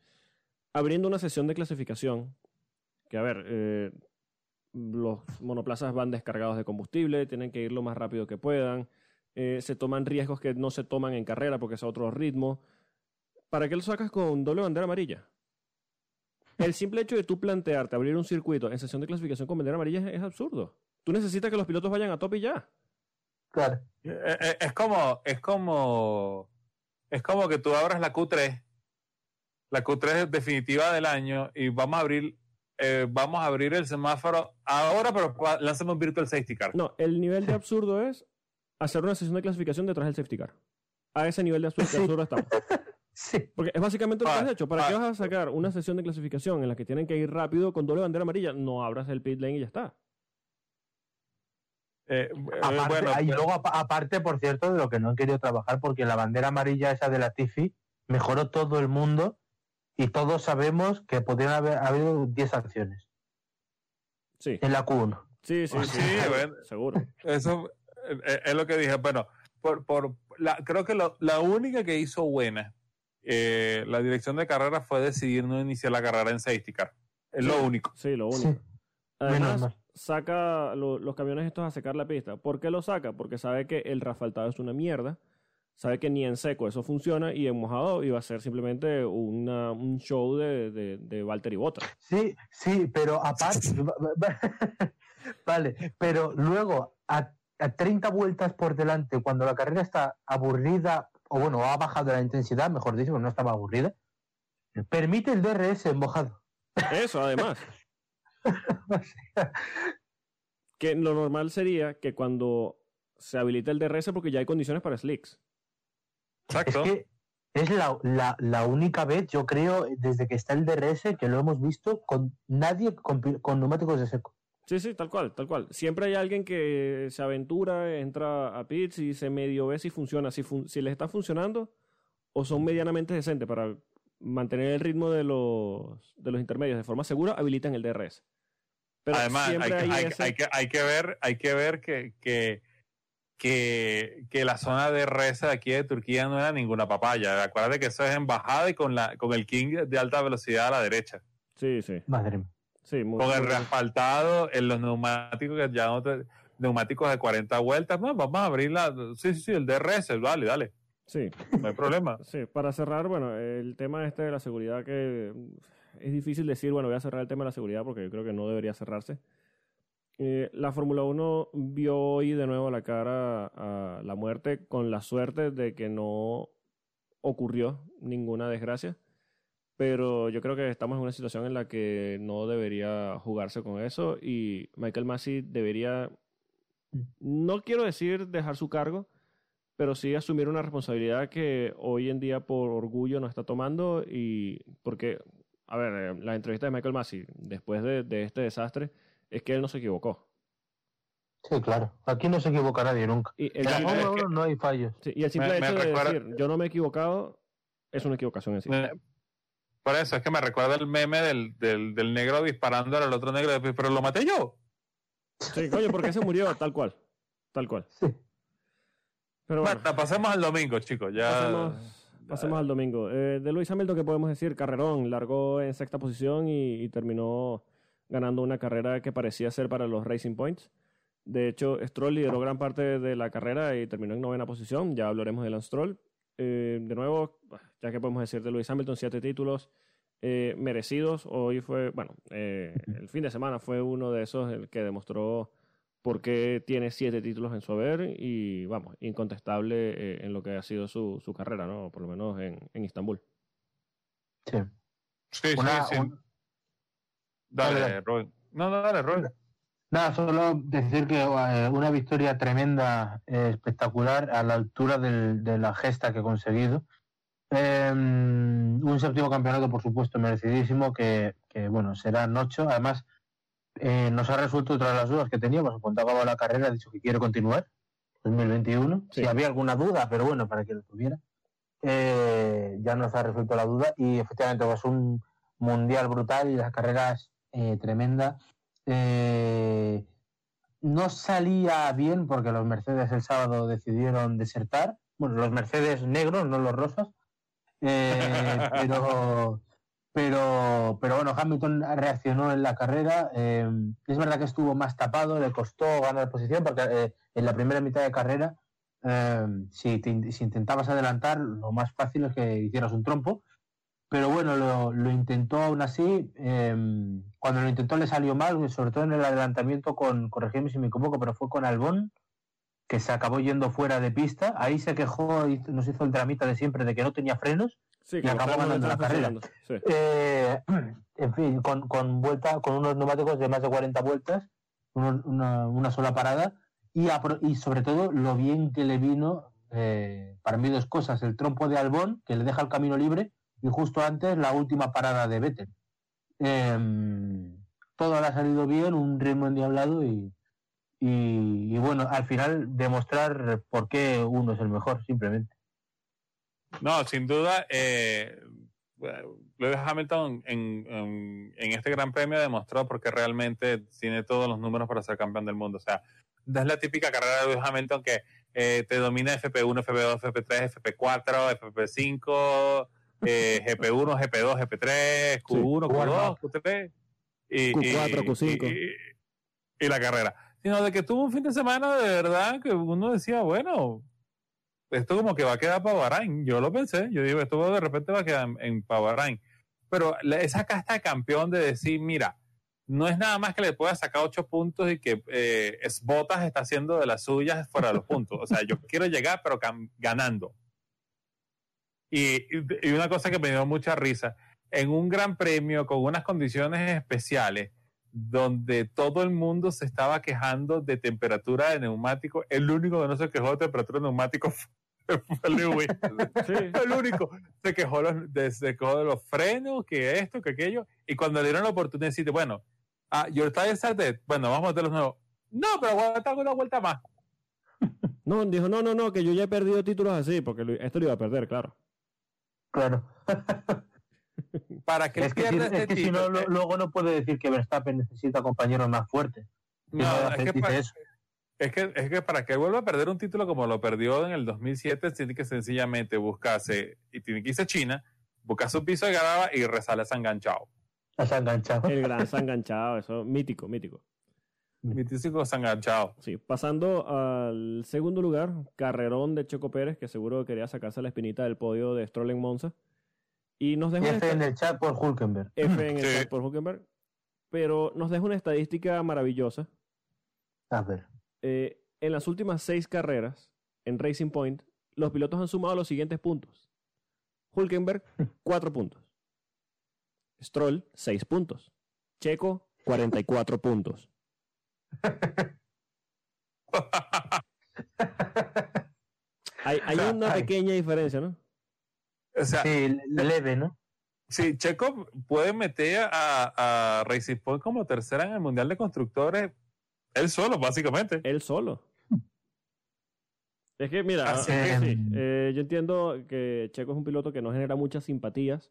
abriendo una sesión de clasificación que, a ver, eh, los monoplazas van descargados de combustible, tienen que ir lo más rápido que puedan, se toman riesgos que no se toman en carrera porque es a otro ritmo. ¿para qué lo sacas con doble bandera amarilla? El simple hecho de tú plantearte abrir un circuito en sesión de clasificación con bandera amarilla es, es absurdo. Tú necesitas que los pilotos vayan a top y ya.
Claro.
Eh, eh, Es como, es como, es como que tú abras la Q3, la Q3 definitiva del año y vamos a abrir, eh, vamos a abrir el semáforo ahora, pero lanzamos un virtual safety car.
No, el nivel de absurdo es hacer una sesión de clasificación detrás del safety car. A ese nivel de absurdo, de
Sí.
absurdo estamos.
Sí.
Porque es básicamente lo que
Ah,
has hecho. ¿Para qué
ah.
vas a sacar una sesión de clasificación en la que tienen que ir rápido con doble bandera amarilla? No abras el pit lane y ya está.
Eh, eh,
Aparte,
bueno,
y luego, apa- aparte, por cierto, de lo que no han querido trabajar, porque la bandera amarilla esa de la Tifi mejoró todo el mundo y todos sabemos que podrían haber habido 10 sanciones
Sí,
en la Q1.
sí, sí.
Sí,
sí,
bueno.
seguro.
Eso eh, es lo que dije. Bueno, por, por la, creo que lo- la única que hizo buena eh, la dirección de carrera fue decidir no iniciar la carrera en safety car. Es lo
Sí.
único.
Sí, lo
Sí.
único. Además,
Menos mal.
saca lo- los camiones estos a secar la pista. ¿Por qué lo saca? Porque sabe que el rasfaltado es una mierda. Sabe que ni en seco eso funciona y en mojado iba a ser simplemente una- un show de, de, de Valtteri Bottas.
Sí, sí, pero aparte. vale, pero luego a, a 30 vueltas por delante, cuando la carrera está aburrida, o bueno, ha bajado la intensidad, mejor dicho, no estaba aburrida, permite el DRS en mojado.
Eso, además. que lo normal sería que cuando se habilite el DRS porque ya hay condiciones para slicks.
Es
Exacto.
que es la, la- la única vez, yo creo, desde que está el DRS, que lo hemos visto con nadie con, con neumáticos de seco.
Sí, sí, tal cual, tal cual. Siempre hay alguien que se aventura, entra a pits y se medio ve si funciona, si, fun- si les está funcionando o son medianamente decentes para mantener el ritmo de los, de los intermedios de forma segura, habilitan el DRS. Pero
Además, hay, que-
hay,
hay-
ese-
hay que, hay que ver, hay que ver que, que, que, que la zona de reza de aquí de Turquía no era ninguna papaya. Acuérdate que eso es en bajada y con la, con el King de alta velocidad a la derecha.
Sí, sí,
Madre mía.
Sí. muy-
Con el
muy-
reasfaltado en los neumáticos que ya no te- neumáticos de 40 vueltas, no, vamos a abrir la, sí, sí, sí, el DRS, dale, dale,
Sí,
no hay problema.
sí. Para cerrar, bueno, el tema este de la seguridad que mm, es difícil decir, bueno, voy a cerrar el tema de la seguridad porque yo creo que no debería cerrarse. Eh, la Fórmula 1 vio hoy de nuevo la cara a la muerte con la suerte de que no ocurrió ninguna desgracia. Pero yo creo que estamos en una situación en la que no debería jugarse con eso y Michael Massey debería, no quiero decir dejar su cargo, pero sí asumir una responsabilidad que hoy en día por orgullo no está tomando y porque, a ver, eh, la entrevista de Michael Massey después de, de este desastre es que él no se equivocó.
Sí, claro. Aquí no se equivoca nadie nunca.
Y el,
En la
es
Fórmula
que-
1 no hay fallos.
sí, y el simple
me- me
hecho de
recuerda-
decir yo no me he equivocado es una equivocación en sí.
Por eso es que me recuerda el meme del, del, del negro disparando al otro negro, pero lo maté yo.
Sí, coño, porque se murió tal cual. Tal cual.
Sí.
Pero bueno,
Bueno, pasemos al domingo, chicos. Ya,
pasemos, pasemos al domingo. Eh, de Luis Hamilton, ¿qué podemos decir? Carrerón, largó en sexta posición y, y terminó ganando una carrera que parecía ser para los Racing Points. De hecho, Stroll lideró gran parte de la carrera y terminó en novena posición. Ya hablaremos de Lance Stroll. Eh, de nuevo, ya que podemos decir de Luis Hamilton, siete títulos eh, merecidos. Hoy fue, bueno, eh, el fin de semana fue uno de esos el que demostró por qué tiene siete títulos en su haber y, vamos, incontestable eh, en lo que ha sido su, su carrera, ¿no? Por lo menos en, en Istambul.
Sí.
Sí, sí,
Una-
sí.
un-
Dale,
Dale, dale.
Rubén. No, no, dale, Rubén.
Nada, solo decir que eh, una victoria tremenda, eh, espectacular, a la altura del- de la gesta que ha conseguido. Eh, un séptimo campeonato, por supuesto, merecidísimo, que, que, bueno, serán ocho. Además, eh, nos ha resuelto de las dudas que teníamos. Cuando acabó la carrera, ha dicho que quiere continuar 2021.
Sí.
Si había alguna duda, pero bueno, para que lo tuviera. Ya nos ha resuelto la duda y efectivamente pues un mundial brutal y las carreras eh, tremenda. Eh, no salía bien porque los Mercedes el sábado decidieron desertar. Bueno, los Mercedes negros, no los rosas. Eh, pero, pero, pero bueno, Hamilton reaccionó en la carrera. Eh, es verdad que estuvo más tapado, le costó ganar posición porque eh, en la primera mitad de carrera si, te- si intentabas adelantar, lo más fácil es que hicieras un trompo. Pero bueno, lo, lo intentó aún así. eh, cuando lo intentó le salió mal, sobre todo en el adelantamiento con, corregime si me equivoco, pero fue con Albón, que se acabó yendo fuera de pista. Ahí se quejó y nos hizo el dramita de siempre de que no tenía frenos.
Sí,
Y acabó ganando la carrera.
Sí.
Eh, en fin, con, con vuelta, con unos neumáticos de más de 40 vueltas, uno- una, una sola parada, y, apro- y sobre todo lo bien que le vino, eh, para mí dos cosas, el trompo de Albón, que le deja el camino libre, y justo antes la última parada de Vettel. Em, todo ha salido bien, un ritmo endiablado y, y, y bueno, al final demostrar por qué uno es el mejor, simplemente.
No, sin duda, eh, Lewis Hamilton en, en, en este Gran Premio demostró porque realmente tiene todos los números para ser campeón del mundo. O sea, es la típica carrera de Lewis Hamilton que eh, te domina FP1, FP2, FP3, FP4, FP5, eh, GP1, GP2, GP3, Q1, Q2, Q3 y,
Q4,
y-
Q5.
y- y la carrera. Sino de que tuvo un fin de semana de verdad que uno decía, bueno, esto como que va a quedar para Bahrain. Yo lo pensé, yo digo, esto de repente va a quedar en, en para Bahrain. Pero esa casta de campeón de decir, mira, no es nada más que le pueda sacar ocho puntos y que eh, es Botas está haciendo de las suyas fuera de los puntos. O sea, yo quiero llegar, pero ganando. Y, una cosa que me dio mucha risa, en un gran premio con unas condiciones especiales, donde todo el mundo se estaba quejando de temperatura de neumático, el único que no se quejó de temperatura de neumático fue, Lewis.
Sí.
el único. Se quejó, los- de, se quejó de los frenos, que esto, que aquello. Y cuando le dieron la oportunidad de decir, bueno, ah, your tires are dead. Bueno, vamos a meter los nuevos. No, pero aguanta una vuelta más.
No, dijo, no, no, no, que yo ya he perdido títulos así, porque esto lo iba a perder, claro.
Claro.
Para que
es que, si,
pierda
es
este
que si no, lo- luego no puede decir que Verstappen necesita compañeros más fuertes.
No,
no
es que para-
eso.
Es que, es que para que vuelva a perder un título como lo perdió en el 2007, tiene que sencillamente buscarse, y tiene que irse a China, buscar su piso de grava y resale a enganchado.
Has enganchado.
El gran enganchado, eso, mítico, mítico.
Mi típico enganchado.
Sí, pasando al segundo lugar, carrerón de Checo Pérez, que seguro quería sacarse la espinita del podio de Stroll en Monza. Y nos dejó una
F en el chat por Hulkenberg.
F en el
Sí.
chat por Hulkenberg. Pero nos deja una estadística maravillosa.
A ver.
Eh, en las últimas seis carreras en Racing Point, los pilotos han sumado los siguientes puntos. Hulkenberg, cuatro puntos. Stroll, seis puntos. Checo, 44 puntos. Hay, hay
O sea,
una pequeña diferencia, ¿no?
O sea,
Sí, leve, ¿no?
si Checo puede meter a, a Racing Point como tercera en el Mundial de Constructores, él solo, básicamente.
Él solo. Es que, mira,
Así
ah, sí, eh, yo entiendo que Checo es un piloto que no genera muchas simpatías.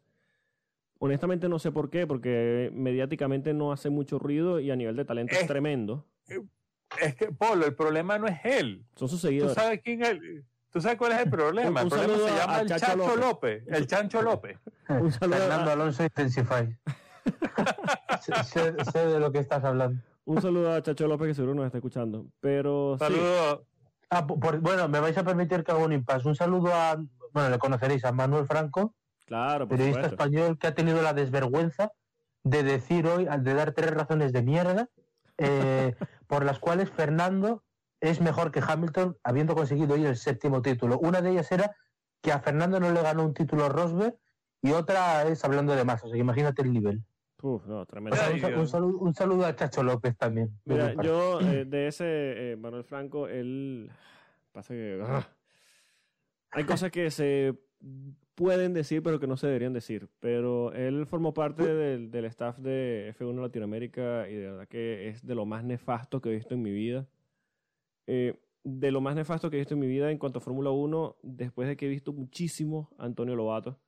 Honestamente no sé por qué, porque mediáticamente no hace mucho ruido y a nivel de talento es
Es-
tremendo.
Es que, Polo, el problema no es él.
Son sus
¿Tú
seguidores.
sabes quién es el- ¿Tú sabes cuál es el problema?
Un-
el
un
problema
saludo
se
a-
llama
a
el
Chacho
Chancho
López.
López. El Chancho López.
Un saludo a-
Fernando Alonso Intensify. sé, sé- sé de lo que estás hablando.
Un saludo a Chacho López que seguro nos está escuchando. Pero sí,
Saludos.
Ah, por- bueno, me vais a permitir que haga un impasse. Un saludo a, bueno, le conoceréis a Manuel Franco,
claro, por
periodista
supuesto.
español que ha tenido la desvergüenza de decir hoy, de dar tres razones de mierda eh, por las cuales Fernando es mejor que Hamilton habiendo conseguido hoy el séptimo título. Una de ellas era que a Fernando no le ganó un título Rosberg y otra es hablando de más. O sea, que imagínate el nivel.
Uf, no,
O
tremendo.
sea,
Ay,
un, sa-
Dios.
un saludo, un saludo a Chacho López también.
Mira, yo eh, de ese eh, Manuel Franco, él pasa que ah, hay cosas que se pueden decir pero que no se deberían decir. Pero él formó parte del, del staff de F1 Latinoamérica y de verdad que es de lo más nefasto que he visto en mi vida. Eh, de lo más nefasto que he visto en mi vida en cuanto a Fórmula 1, después de que he visto muchísimo a Antonio Lobato.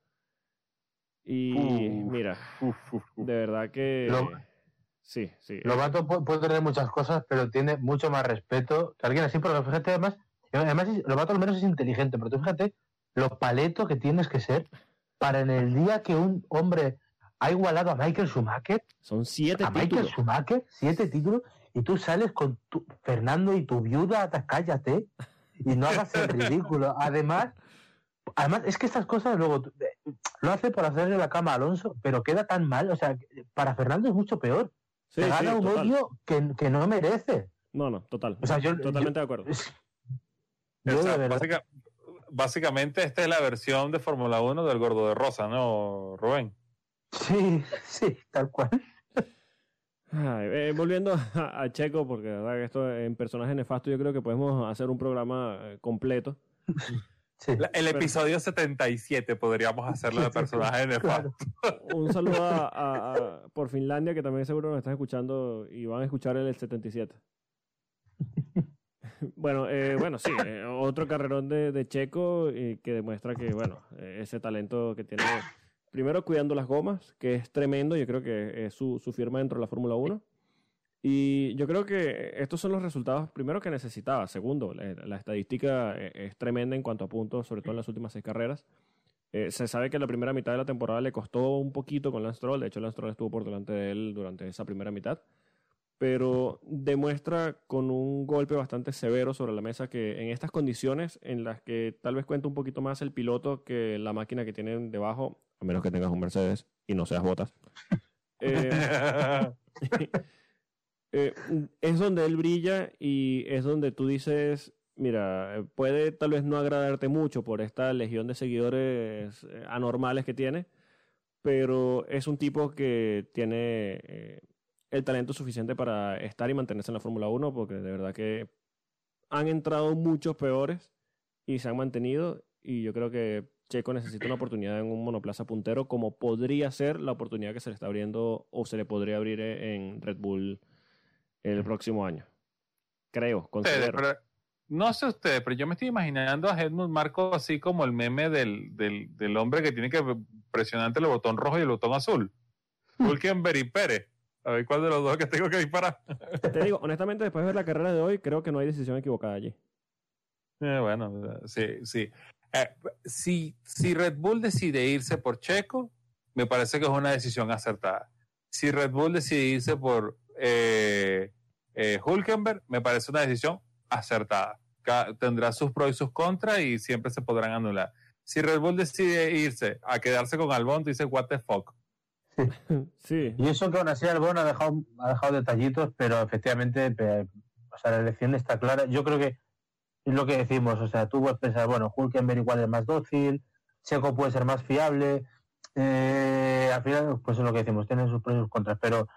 Y mira, de verdad que...
Lo-
sí, sí.
Lobato pu- puede tener muchas cosas, pero tiene mucho más respeto que alguien así, porque fíjate, además, además Lobato al menos es inteligente, pero tú fíjate lo paleto que tienes que ser para en el día que un hombre ha igualado a Michael Schumacher,
Son siete
a Michael. Schumacher, siete títulos, y tú sales con tu, Fernando y tu viuda, cállate, y no hagas el ridículo. Además, además es que estas cosas luego lo hace por hacerle la cama a Alonso, pero queda tan mal. O sea, para Fernando es mucho peor.
Sí,
Te
sí,
gana un
total.
odio que, que no merece.
No, no, total.
O sea, yo,
Totalmente de acuerdo.
yo- yo
O sea,
de verdad-
básica- básicamente esta es la versión de Fórmula 1 del gordo de rosa, ¿no, Rubén?
Sí, sí, tal cual.
Ay, eh, volviendo a, a Checo, porque de verdad que esto en personaje nefasto yo creo que podemos hacer un programa eh, completo.
Sí.
La- el
Pero-
episodio 77 podríamos hacerlo de personaje nefasto.
Claro.
Un saludo a, a- a- por Finlandia, que también seguro nos están escuchando y van a escuchar el 77. Bueno, eh, bueno, sí, eh, otro carrerón de, de Checo que demuestra que, bueno, eh, ese talento que tiene, primero cuidando las gomas, que es tremendo, yo creo que es su, su firma dentro de la Fórmula 1. Y yo creo que estos son los resultados, primero que necesitaba, segundo, la, estadística es tremenda en cuanto a puntos, sobre todo en las últimas seis carreras. Se sabe que la primera mitad de la temporada le costó un poquito con Lance Stroll, de hecho Lance Stroll estuvo por delante de él durante esa primera mitad, pero demuestra con un golpe bastante severo sobre la mesa que en estas condiciones en las que tal vez cuenta un poquito más el piloto que la máquina que tienen debajo, a menos que tengas un Mercedes y no seas botas, eh, eh, es donde él brilla y es donde tú dices, mira, eh, puede tal vez no agradarte mucho por esta legión de seguidores eh, anormales que tiene, pero es un tipo que tiene eh, el talento suficiente para estar y mantenerse en la Fórmula 1, porque de verdad que han entrado muchos peores y se han mantenido, y yo creo que Checo necesita una oportunidad en un monoplaza puntero, como podría ser la oportunidad que se le está abriendo o se le podría abrir eh, en Red Bull el próximo año. Creo, considero.
pero- no sé ustedes, pero yo me estoy imaginando a Helmut Marco así como el meme del, del, del hombre que tiene que presionar el botón rojo y el botón azul. Hulkenberg y Pérez. A ver cuál de los dos que tengo que disparar.
Te digo, honestamente, después de ver la carrera de hoy, creo que no hay decisión equivocada allí.
Eh, bueno, sí, sí. Eh, si, si Red Bull decide irse por Checo, me parece que es una decisión acertada. Si Red Bull decide irse por eh, eh, Hulkenberg, me parece una decisión acertada. Tendrá sus pros y sus contras y siempre se podrán anular. Si Red Bull decide irse a quedarse con Albon, tú dices, what the fuck.
Sí,
Y eso que aún así Albon ha dejado, ha dejado detallitos, pero efectivamente, o sea, la elección está clara. Yo creo que es lo que decimos, o sea, tú puedes pensar, bueno, Hulkenberg igual es más dócil, Checo puede ser más fiable, eh, al final, pues es lo que decimos, tiene sus pros y sus contras, pero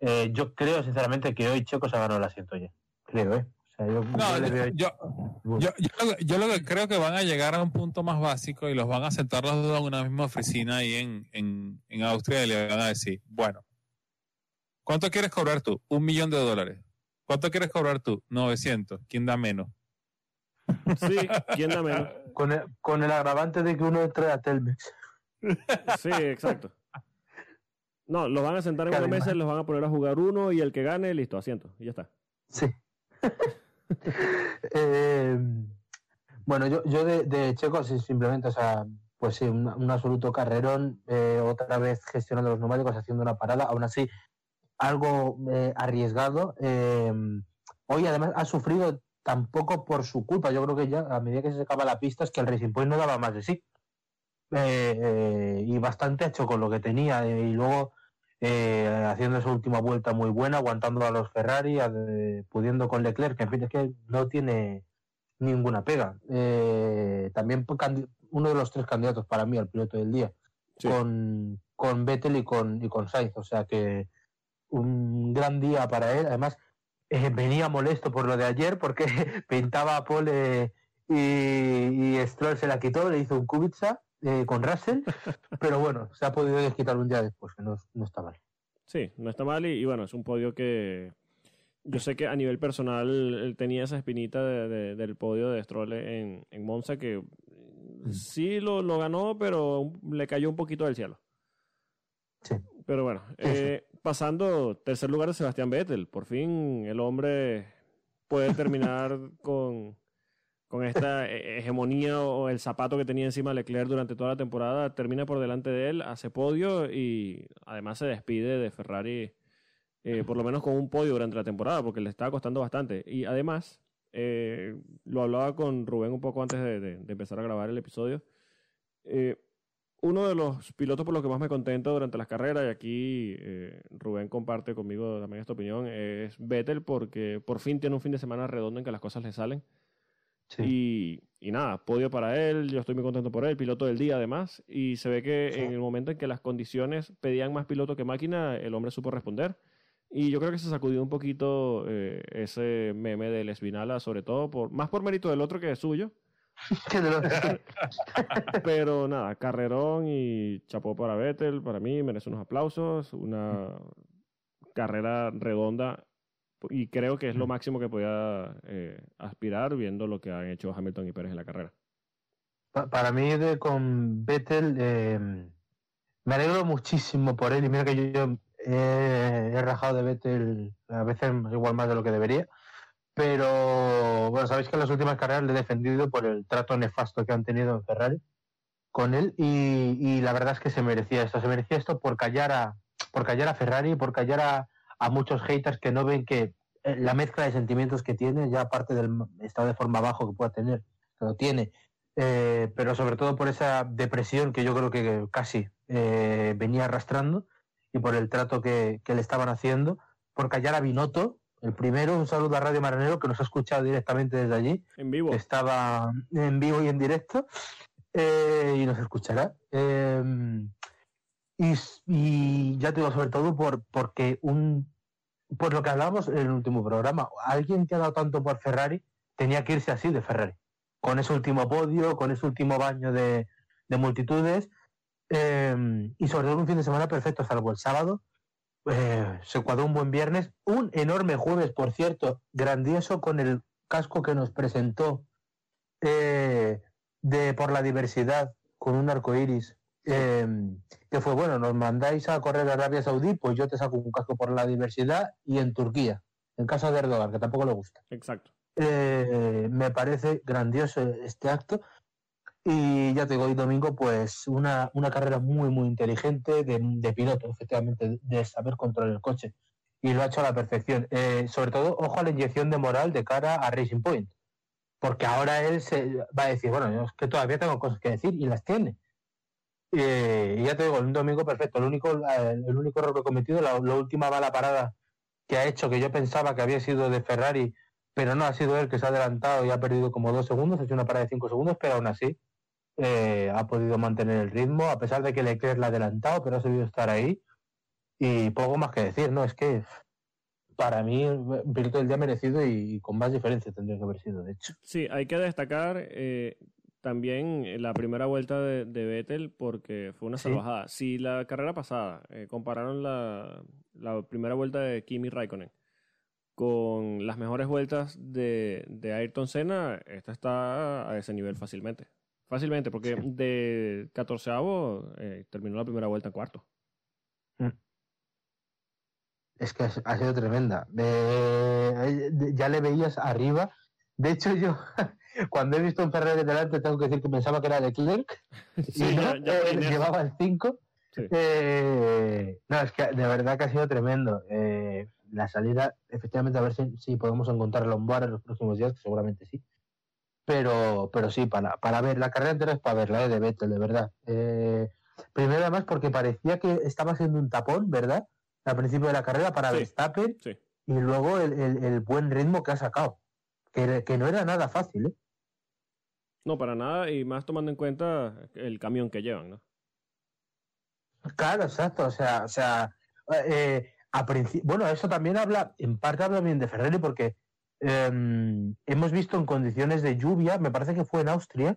eh, yo creo sinceramente que hoy Checo se ha ganado el asiento ya, creo, ¿eh? O sea, yo,
No,
yo le veo-
yo, yo, yo, lo que- yo lo que creo que van a llegar a un punto más básico y los van a sentar los dos en una misma oficina ahí en, en, en Austria y le van a decir, bueno, ¿cuánto quieres cobrar tú? Un millón de dólares. ¿Cuánto quieres cobrar tú? 900. ¿Quién da menos?
sí, ¿quién da menos?
con, el, con el agravante de que uno entre a Telmex.
Sí, exacto. No, los van a sentar en una mesa, los van a poner a jugar uno y el que gane, listo, asiento, y ya está.
Sí. Eh, bueno, yo, yo de, de Checo sí, simplemente, o sea, pues sí, un, absoluto carrerón, eh, otra vez gestionando los neumáticos, haciendo una parada, aún así algo eh, arriesgado. eh, hoy además ha sufrido tampoco por su culpa, yo creo que ya a medida que se acaba la pista es que el Racing Point no daba más de sí. Eh, y bastante hecho con lo que tenía y luego eh, haciendo esa última vuelta muy buena, aguantando a los Ferrari, pudiendo con Leclerc, que en fin, es que no tiene ninguna pega. Eh, también candi- uno de los tres candidatos para mí al piloto del día,
Sí.
con, con Vettel y con, y con Sainz, o sea que un gran día para él. Además, eh, venía molesto por lo de ayer porque pintaba a Pole y, y Stroll se la quitó, le hizo un Kubica eh, con Russell, pero bueno, se ha podido desquitar un día después, que no, no está mal.
Sí, no está mal y, y bueno, es un podio que yo sé que a nivel personal él tenía esa espinita de- de- del podio de Stroll en, en Monza que sí lo, lo ganó, pero le cayó un poquito del cielo.
Sí.
Pero bueno, eh, pasando tercer lugar de Sebastián Vettel, por fin el hombre puede terminar con, con esta he- hegemonía o el zapato que tenía encima Leclerc durante toda la temporada, termina por delante de él, hace podio y además se despide de Ferrari eh, por lo menos con un podio durante la temporada porque le estaba costando bastante. Y además, Eh, lo hablaba con Rubén un poco antes de, empezar a grabar el episodio. Eh, uno de los pilotos por los que más me contento durante las carreras, y aquí eh, Rubén comparte conmigo también esta opinión, es Vettel porque por fin tiene un fin de semana redondo en que las cosas le salen. Y, y nada, podio para él, yo estoy muy contento por él, piloto del día además, y se ve que
Sí.
en el momento en que las condiciones pedían más piloto que máquina, el hombre supo responder. Y yo creo que se sacudió un poquito eh, ese meme del Espinala, sobre todo, por, más por mérito del otro que de suyo.
De
Pero nada, carrerón y chapó para Vettel, para mí merece unos aplausos, una carrera redonda y creo que es lo máximo que podía eh, aspirar viendo lo que han hecho Hamilton y Pérez en la carrera.
Pa- Para mí, de, con Vettel, eh, me alegro muchísimo por él. Y mira que yo, yo he, he rajado de Vettel a veces igual más de lo que debería. Pero bueno, sabéis que en las últimas carreras le he defendido por el trato nefasto que han tenido en Ferrari con él. Y, y la verdad es que se merecía esto. Se merecía esto por callar a, por callar a Ferrari, por callar a, a muchos haters que no ven que eh, la mezcla de sentimientos que tiene, ya aparte del estado de forma bajo que pueda tener, que lo tiene, eh, pero sobre todo por esa depresión que yo creo que casi eh, venía arrastrando y por el trato que, que le estaban haciendo, por callar a Binotto, el primero, un saludo a Radio Maranero que nos ha escuchado directamente desde allí,
En vivo.
estaba en vivo y en directo eh, y nos escuchará. Eh, y, y ya te digo, sobre todo por porque un por lo que hablábamos en el último programa, alguien que ha dado tanto por Ferrari tenía que irse así de Ferrari, con ese último podio, con ese último baño de, de multitudes eh, y sobre todo un fin de semana perfecto, salvo el sábado. Eh, se cuadró un buen viernes, un enorme jueves, por cierto, grandioso con el casco que nos presentó eh, de por la diversidad con un arco iris. eh, que fue bueno, nos mandáis a correr a Arabia Saudí, pues yo te saco un casco por la diversidad y en Turquía, en caso de Erdogan, que tampoco le gusta.
Exacto.
Eh, me parece grandioso este acto. Y ya te digo, hoy domingo, pues una, una carrera muy, muy inteligente de, de piloto, efectivamente, de saber controlar el coche. Y lo ha hecho a la perfección. Eh, sobre todo, ojo a la inyección de moral de cara a Racing Point. Porque ahora él se va a decir, bueno, es que todavía tengo cosas que decir y las tiene. Eh, y ya te digo, un domingo perfecto. El único, el único error que he cometido, la, última bala parada que ha hecho, que yo pensaba que había sido de Ferrari, pero no ha sido él que se ha adelantado y ha perdido como dos segundos, ha hecho una parada de cinco segundos, pero aún así eh, ha podido mantener el ritmo, a pesar de que Leclerc la ha adelantado, pero ha sabido estar ahí. Y poco más que decir, ¿no? Es que para mí, piloto del día merecido y con más diferencia tendría que haber sido, de hecho.
Sí, hay que destacar eh, también la primera vuelta de, de Vettel porque fue una
Sí.
salvajada. Si la carrera pasada eh, compararon la, la primera vuelta de Kimi Raikkonen con las mejores vueltas de, de Ayrton Senna, esta está a ese nivel fácilmente. Fácilmente, porque
Sí.
de 14 eh, terminó la primera vuelta en cuarto.
Es que ha sido tremenda. Eh, ya le veías arriba. De hecho, yo cuando he visto un Ferrari delante, tengo que decir que pensaba que era Leclerc.
Sí,
y no,
ya- ya
eh, llevaba el 5.
Sí.
Eh, no, es que de verdad que ha sido tremendo. Eh, la salida, efectivamente, a ver si, si podemos encontrar a Lombard en los próximos días, que seguramente sí. Pero, pero sí, para, para ver, la carrera entera es para verla, eh, de Vettel, de verdad. Eh, primero, además, porque parecía que estaba haciendo un tapón, ¿verdad? Al principio de la carrera para
Sí.
Verstappen y luego el, el- el buen ritmo que ha sacado. Que, que no era nada fácil, ¿eh?
No, para nada, y más tomando en cuenta el camión que llevan, ¿no?
Claro, exacto. O sea, o sea eh, a bueno, eso también habla, en parte habla bien de Ferrari porque em, hemos visto en condiciones de lluvia, me parece que fue en Austria,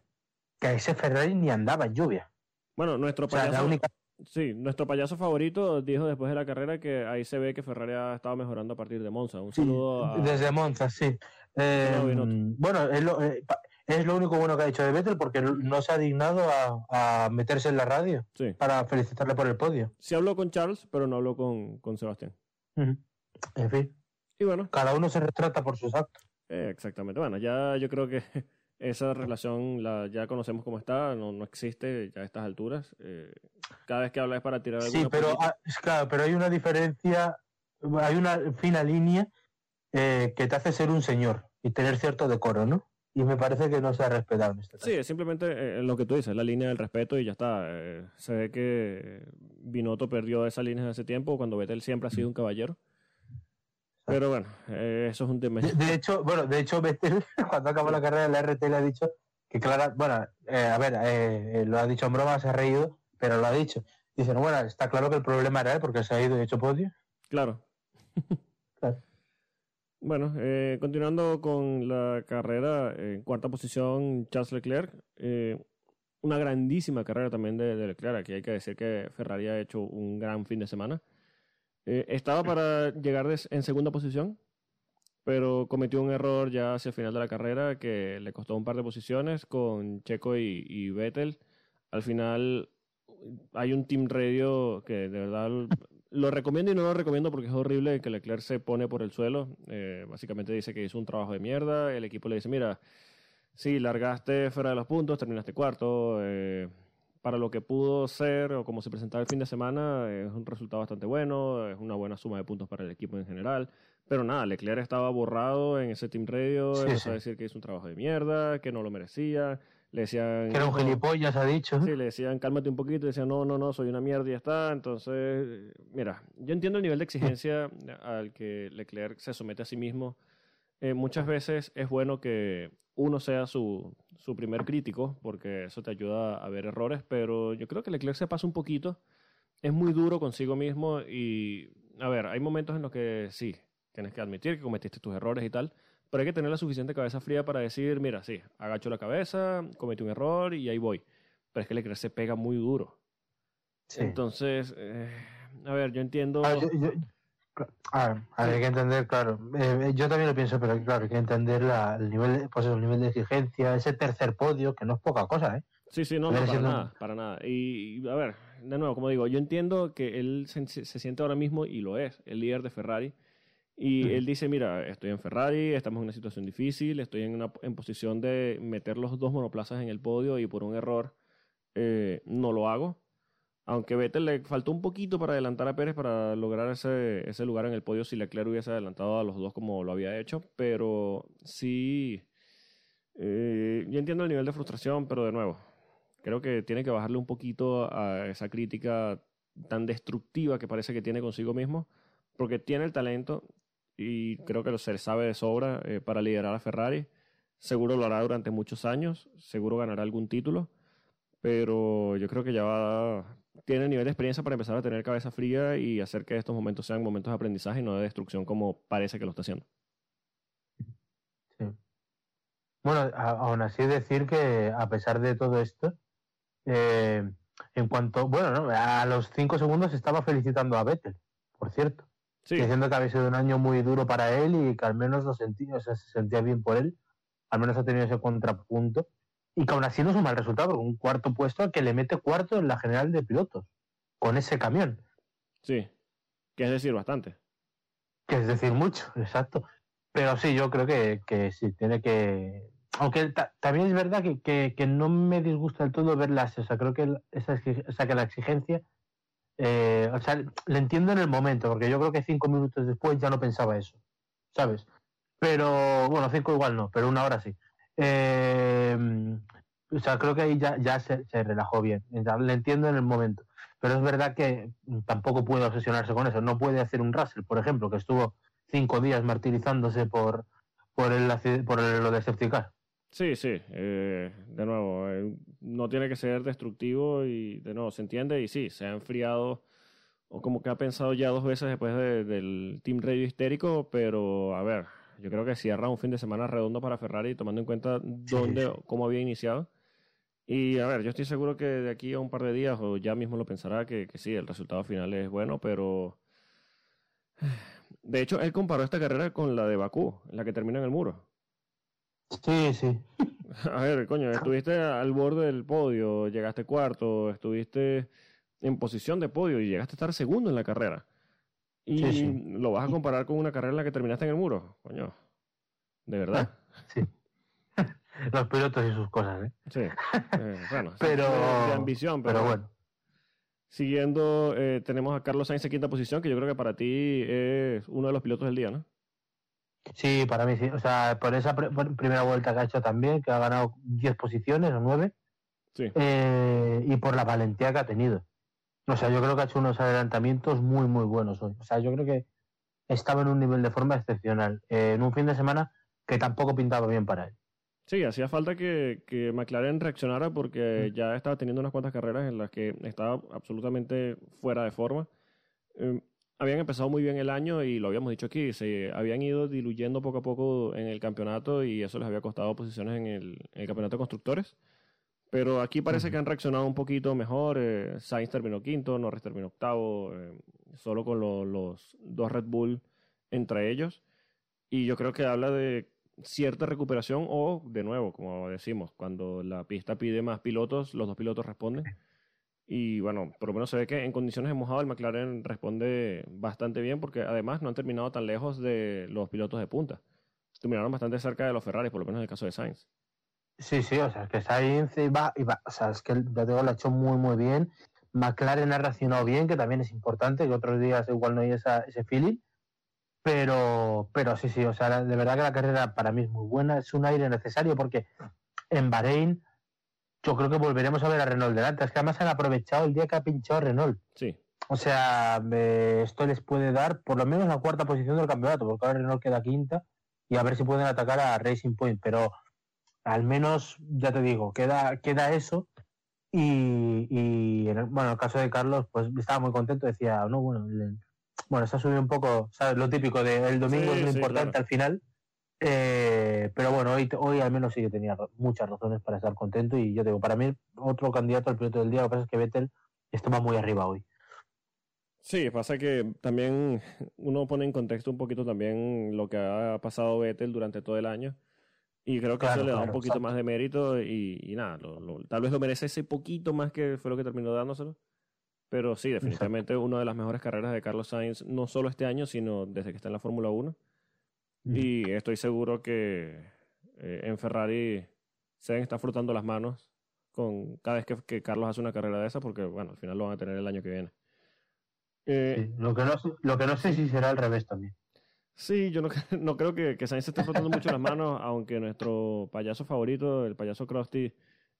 que ese Ferrari ni andaba en lluvia.
Bueno, nuestro
O sea,
payaso,
única...
sí, nuestro payaso favorito dijo después de la carrera que ahí se ve que Ferrari ha estado mejorando a partir de Monza. Un
Sí,
saludo a...
desde Monza, sí. Eh,
Binotto.
bueno, es lo, eh, es lo único bueno que ha dicho de Vettel porque no se ha dignado a, a meterse en la radio
Sí.
para felicitarle por el podio.
Sí habló con Charles, pero no habló con, con Sebastián.
En fin,
Y bueno,
cada uno se retrata por sus actos.
eh, exactamente. Bueno, ya yo creo que esa relación la ya conocemos cómo está, no, no existe ya a estas alturas. Eh, cada vez que habla es para tirar alguna
Sí, pero, ah, claro, pero hay una diferencia, hay una fina línea eh, que te hace ser un señor y tener cierto decoro, ¿no? Y me parece que no se ha respetado en este caso.
Sí, es simplemente eh, lo que tú dices, la línea del respeto y ya está. Eh, se ve que Binotto perdió esa línea hace tiempo cuando Vettel siempre ha sido un caballero. Pero bueno, eh, eso es un tema.
De, de hecho, bueno, de hecho Vettel cuando acabó la carrera de la RT le ha dicho que Clara, bueno, eh, a ver, eh, lo ha dicho en broma, se ha reído, pero lo ha dicho. Dice, no, bueno, está claro que el problema era él porque se ha ido y hecho podio.
Claro.
Claro.
Bueno, eh, continuando con la carrera, en cuarta posición Charles Leclerc. eh, una grandísima carrera también de, de Leclerc. Aquí hay que decir que Ferrari ha hecho un gran fin de semana. Eh, estaba para llegar en segunda posición, pero cometió un error ya hacia el final de la carrera que le costó un par de posiciones con Checo y, y Vettel. Al final hay un team radio que de verdad lo recomiendo y no lo recomiendo porque es horrible que Leclerc se pone por el suelo. Eh, básicamente dice que hizo un trabajo de mierda. El equipo le dice, mira, sí, largaste fuera de los puntos, terminaste cuarto. eh, para lo que pudo ser o como se presentaba el fin de semana, es un resultado bastante bueno, es una buena suma de puntos para el equipo en general. Pero nada, Leclerc estaba borrado en ese team radio, empezó a decir que hizo un trabajo de mierda, que no lo merecía. Le decían...
Que era un
"No,
gilipollas, ha dicho.
Sí, le decían cálmate un poquito, y decían no, no, no, soy una mierda y ya está. Entonces, mira, yo entiendo el nivel de exigencia al que Leclerc se somete a sí mismo. Eh, muchas veces es bueno que uno sea su, su primer crítico, porque eso te ayuda a ver errores, pero yo creo que Leclerc se pasa un poquito. Es muy duro consigo mismo y, a ver, hay momentos en los que sí, tienes que admitir que cometiste tus errores y tal, pero hay que tener la suficiente cabeza fría para decir, mira, sí, agacho la cabeza, cometí un error y ahí voy. Pero es que Leclerc se pega muy duro.
Sí.
Entonces, eh, a ver, yo entiendo...
Ah, yo- yo- a ver, hay que entender, claro. eh, yo también lo pienso, pero claro, hay que entender la- el nivel, pues eso, el nivel de exigencia, ese tercer podio, que no es poca cosa, ¿eh?
Sí, sí, no, no, para
siendo-
nada, para nada. Y, y, a ver, de nuevo, como digo, yo entiendo que él se, se siente ahora mismo, y lo es, el líder de Ferrari. Y él dice, mira, estoy en Ferrari, estamos en una situación difícil, estoy en, una, en posición de meter los dos monoplazas en el podio y por un error eh, no lo hago. Aunque Vettel le faltó un poquito para adelantar a Pérez para lograr ese, ese lugar en el podio si Leclerc hubiese adelantado a los dos como lo había hecho, pero sí, eh, yo entiendo el nivel de frustración, pero de nuevo, creo que tiene que bajarle un poquito a esa crítica tan destructiva que parece que tiene consigo mismo, porque tiene el talento y creo que lo se sabe de sobra eh, para liderar a Ferrari. Seguro lo hará durante muchos años, seguro ganará algún título, pero yo creo que ya va, tiene el nivel de experiencia para empezar a tener cabeza fría y hacer que estos momentos sean momentos de aprendizaje y no de destrucción como parece que lo está haciendo.
Bueno, a- aún así decir que a pesar de todo esto, eh, en cuanto, bueno, ¿no? a los cinco segundos estaba felicitando a Vettel, por cierto,
Sí,
diciendo que había sido un año muy duro para él y que al menos lo sentía, o sea, se sentía bien por él, al menos ha tenido ese contrapunto, y que aún así no es un mal resultado, un cuarto puesto que le mete cuarto en la general de pilotos, con ese camión,
sí, que es decir, bastante.
que es decir mucho, exacto. Pero sí, yo creo que, que sí, tiene que... Aunque ta- también es verdad que, que, que no me disgusta del todo verlas, o sea, creo que, esa, o sea, que la exigencia, eh, o sea, le entiendo en el momento, porque yo creo que cinco minutos después ya no pensaba eso, ¿sabes? Pero, bueno, cinco igual no, pero una hora sí. Eh, o sea, creo que ahí ya, se, relajó bien, le entiendo en el momento. Pero es verdad que tampoco puede obsesionarse con eso, no puede hacer un Russell, por ejemplo, que estuvo cinco días martirizándose por, por, el, por el- lo de safety car.
Sí, sí, eh, de nuevo, eh, no tiene que ser destructivo y de nuevo se entiende y sí, se ha enfriado o como que ha pensado ya dos veces después de- del Team Radio histérico, pero a ver, yo creo que cierra un fin de semana redondo para Ferrari tomando en cuenta dónde,
sí.
cómo había iniciado. Y a ver, yo estoy seguro que de aquí a un par de días o ya mismo lo pensará que, que sí, el resultado final es bueno, pero... De hecho, él comparó esta carrera con la de Bakú, la que termina en el muro.
Sí, sí.
A ver, coño, estuviste al borde del podio, llegaste cuarto, estuviste en posición de podio y llegaste a estar segundo en la carrera. Y
Sí, sí.
lo vas a comparar con una carrera en la que terminaste en el muro, coño. De verdad.
Sí. Los pilotos y sus cosas, ¿eh?
Sí. Eh, bueno,
Pero-
de ambición, pero,
Pero bueno.
Siguiendo, eh, tenemos a Carlos Sainz en quinta posición, que yo creo que para ti es uno de los pilotos del día, ¿no?
Sí, para mí sí. O sea, por esa pr- por primera vuelta que ha hecho también, que ha ganado 10 posiciones o 9,
Sí.
eh, y por la valentía que ha tenido. O sea, yo creo que ha hecho unos adelantamientos muy, muy buenos hoy. O sea, yo creo que estaba en un nivel de forma excepcional. eh, en un fin de semana que tampoco pintaba bien para él.
Sí, hacía falta que, que McLaren reaccionara porque ya estaba teniendo unas cuantas carreras en las que estaba absolutamente fuera de forma. Eh, habían empezado muy bien el año y lo habíamos dicho aquí, se habían ido diluyendo poco a poco en el campeonato y eso les había costado posiciones en el, en el campeonato de constructores. Pero aquí parece
Ujú.
que han reaccionado un poquito mejor. eh, Sainz terminó quinto, Norris terminó octavo, eh, solo con lo- los dos Red Bull entre ellos. Y yo creo que habla de cierta recuperación o, de nuevo, como decimos, cuando la pista pide más pilotos, los dos pilotos responden. Y bueno, por lo menos se ve que en condiciones de mojado el McLaren responde bastante bien porque además no han terminado tan lejos de los pilotos de punta. Terminaron bastante cerca de los Ferraris, por lo menos en el caso de Sainz.
Sí, sí, o sea, es que Sainz iba, iba- o sea, es que el- digo, lo ha hecho muy, muy bien. McLaren ha reaccionado bien, que también es importante, que otros días igual no hay esa, ese feeling. Pero, pero sí, sí, o sea, de verdad que la carrera para mí es muy buena, es un aire necesario porque en Bahrein yo creo que volveremos a ver a Renault delante. Es que además han aprovechado el día que ha pinchado Renault.
Sí,
O sea, eh, esto les puede dar por lo menos la cuarta posición del campeonato, porque ahora Renault queda quinta y a ver si pueden atacar a Racing Point. Pero al menos, ya te digo, queda, queda eso. Y, y en el, bueno, en el caso de Carlos, pues estaba muy contento, decía, no, bueno, le- bueno, se ha subido un poco, ¿sabes? Lo típico de el domingo
Sí,
es lo
sí,
importante
claro.
al final. Eh, pero bueno, hoy, hoy al menos sí que tenía muchas razones para estar contento y yo digo, para mí otro candidato al piloto del día, lo que pasa es que Vettel estaba muy arriba hoy.
Sí, pasa que también uno pone en contexto un poquito también lo que ha pasado Vettel durante todo el año. Y creo que
Claro,
eso le da un
claro,
poquito
exacto.
más de mérito y, y nada, lo- lo- tal vez lo merece ese poquito más que fue lo que terminó dándoselo. Pero sí, definitivamente una de las mejores carreras de Carlos Sainz, no solo este año, sino desde que está en la Fórmula 1. Y estoy seguro que eh, en Ferrari se está frotando las manos con cada vez que, que Carlos hace una carrera de esa, porque bueno, al final lo van a tener el año que viene. Eh,
Sí, lo, que no, sé- lo que no sé si será al revés también.
Sí, yo no, no creo que, que Sainz se esté frotando mucho las manos, aunque nuestro payaso favorito, el payaso Krusty,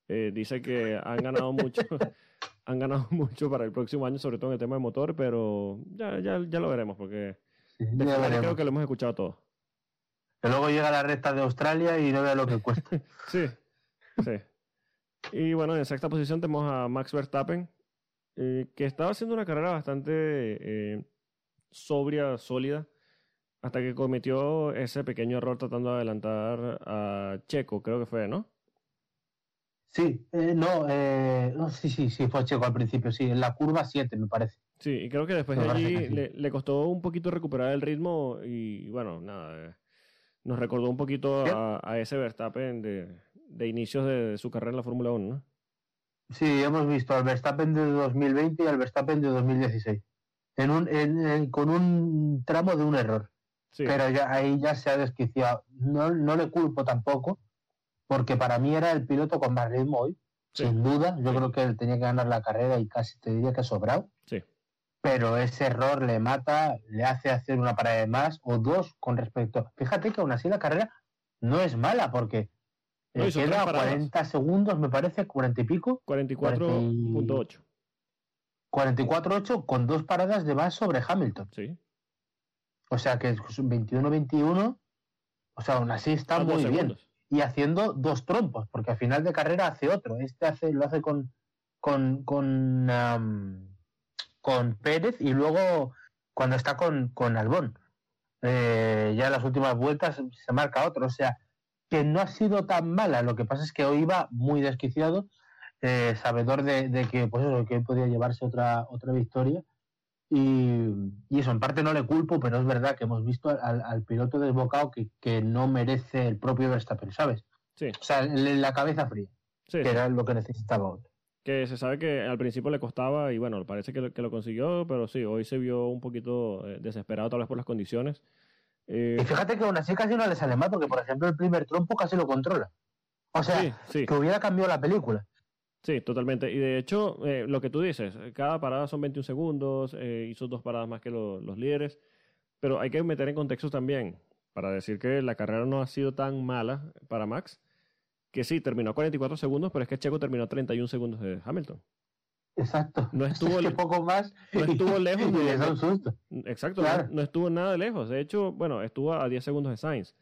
eh, dice que han ganado mucho, han ganado mucho para el próximo año, sobre todo en el tema de motor, pero ya, ya, ya lo veremos, porque
Sí,
de
ya
Ferrari
veremos.
creo que lo hemos escuchado todo.
Que luego llega la recta de Australia y no vea lo que cuesta.
Sí, sí. Y bueno, en sexta posición tenemos a Max Verstappen, eh, que estaba haciendo una carrera bastante eh, sobria, sólida, hasta que cometió ese pequeño error tratando de adelantar a Checo, creo que fue, ¿no?
Sí, eh, no, eh, no, sí, sí, sí, fue Checo al principio, sí, en la curva 7 me parece.
Sí, y creo que después de allí le, le costó un poquito recuperar el ritmo y bueno, nada, nos recordó un poquito a, a ese Verstappen de, de inicios de, de su carrera en la Fórmula 1, ¿no?
Sí, hemos visto al Verstappen de 2020 y al Verstappen de 2016. En un, en- en- con un tramo de un error.
Sí,
Pero ya ahí ya se ha desquiciado. No, no le culpo tampoco, porque para mí era el piloto con más ritmo hoy,
Sí.
sin duda. Yo
Sí.
creo que él tenía que ganar la carrera y casi te diría que ha sobrado. Pero ese error le mata, le hace hacer una parada de más o dos con respecto. Fíjate que aún así la carrera no es mala porque
No,
le queda
paradas.
40 segundos, me parece, 40 y pico,
44.8.
44-8 con dos paradas de más sobre Hamilton.
Sí.
O sea que es 21-21, o sea, aún así está
dos
muy bien. Y haciendo dos trompos, porque al final de carrera hace otro. Este hace, lo hace con, con, con Pérez y luego cuando está con, con Albón. Eh, ya en las últimas vueltas se marca otro. O sea, que no ha sido tan mala. Lo que pasa es que hoy iba muy desquiciado, eh, sabedor de, de que, pues eso, que hoy podía llevarse otra, otra victoria. Y, y eso, en parte no le culpo, pero es verdad que hemos visto al, al piloto desbocado que, que no merece el propio Verstappen, ¿sabes?
Sí,
O sea, en la cabeza fría,
sí,
que
sí.
era lo que necesitaba hoy.
Que se sabe que al principio le costaba y bueno, parece que lo, que lo consiguió, pero sí, hoy se vio un poquito eh, desesperado tal vez por las condiciones. Eh,
Y fíjate que aún así casi no le sale mal, porque por ejemplo el primer trompo casi lo controla. O sea,
sí, sí,
que hubiera cambiado la película.
sí, totalmente. Y de hecho, eh, lo que tú dices, cada parada son 21 segundos, eh, hizo dos paradas más que lo- los líderes, pero hay que meter en contexto también para decir que la carrera no ha sido tan mala para Max, que sí, terminó a 44 segundos, pero es que Checo terminó a 31 segundos de Hamilton.
Exacto.
No estuvo,
Es que poco más.
no estuvo lejos
y da un susto.
Exacto,
Claro.
no, no estuvo nada lejos. De hecho, bueno, estuvo a 10 segundos de Sainz,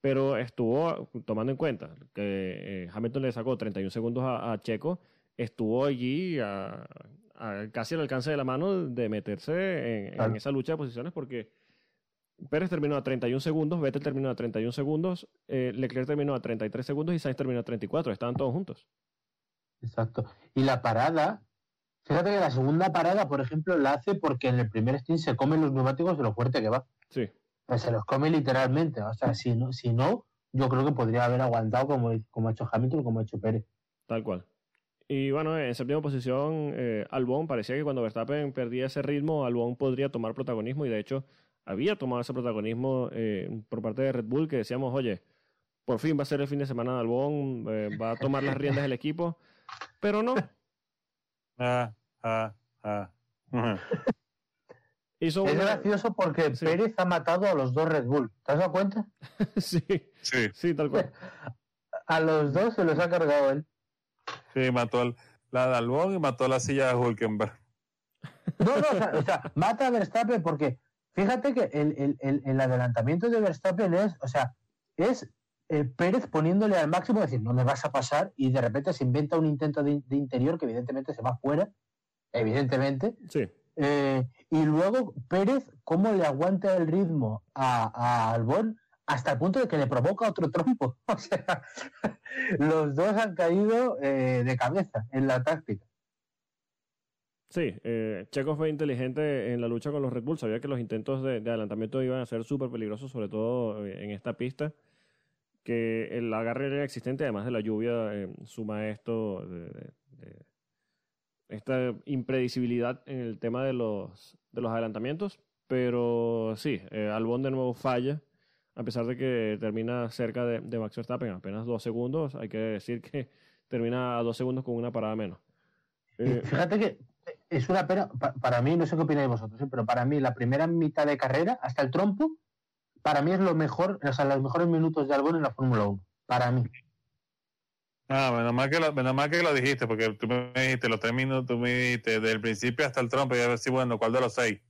pero estuvo, tomando en cuenta que eh, Hamilton le sacó 31 segundos a, a Checo, estuvo allí a, a casi al alcance de la mano de meterse en, en
Claro.
esa lucha de posiciones porque Pérez terminó a 31 segundos, Vettel terminó a 31 segundos, eh, Leclerc terminó a 33 segundos y Sainz terminó a 34. Estaban todos juntos.
Exacto. Y la parada, fíjate que la segunda parada, por ejemplo, la hace porque en el primer stint se comen los neumáticos de lo fuerte que va.
Sí,
Pues se los come literalmente. O sea, si no, si no yo creo que podría haber aguantado como, como ha hecho Hamilton como ha hecho Pérez.
Tal cual. Y bueno, en séptima posición, eh, Albon parecía que cuando Verstappen perdía ese ritmo, Albon podría tomar protagonismo y de hecho había tomado ese protagonismo eh, por parte de Red Bull que decíamos, oye, por fin va a ser el fin de semana de Albon, eh, va a tomar las riendas del equipo, pero no,
Ah, ah, ah.
Es
una...
gracioso porque
Sí.
Pérez ha matado a los dos Red Bull. ¿Te has dado cuenta?
sí,
Sí,
sí, tal cual.
A los dos se los ha cargado él.
sí, mató el- la de Albón y mató la silla de Hulkenberg.
No, no, o sea, o sea, mata a Verstappen porque fíjate que el, el- el- el adelantamiento de Verstappen es, o sea, es eh, Pérez poniéndole al máximo, decir, no me vas a pasar, y de repente se inventa un intento de, de interior que evidentemente se va fuera, evidentemente,
Sí,
eh, y luego Pérez, cómo le aguanta el ritmo a, a Albón hasta el punto de que le provoca otro trompo. O sea, los dos han caído eh, de cabeza en la táctica.
Sí. eh, Checo fue inteligente en la lucha con los Red Bull, sabía que los intentos de, de adelantamiento iban a ser súper peligrosos, sobre todo eh, en esta pista. que el agarre era existente, además de la lluvia, eh, suma esto de, de- de esta impredecibilidad en el tema de los, de los adelantamientos. Pero sí, eh, Albon de nuevo falla, a pesar de que termina cerca de, de Max Verstappen, apenas dos segundos. Hay que decir que termina a dos segundos con una parada menos. Eh,
Fíjate que es una pena, pa- para mí, no sé qué opináis vosotros, ¿eh? pero para mí la primera mitad de carrera, hasta el trompo, para mí es lo mejor, o sea, los mejores minutos de Albon en la Fórmula 1. Para mí.
Ah, menos mal, que lo, menos mal que lo dijiste, porque tú me dijiste los tres minutos, tú me dijiste del principio hasta el trompo y a ver si, bueno, ¿cuál de los seis?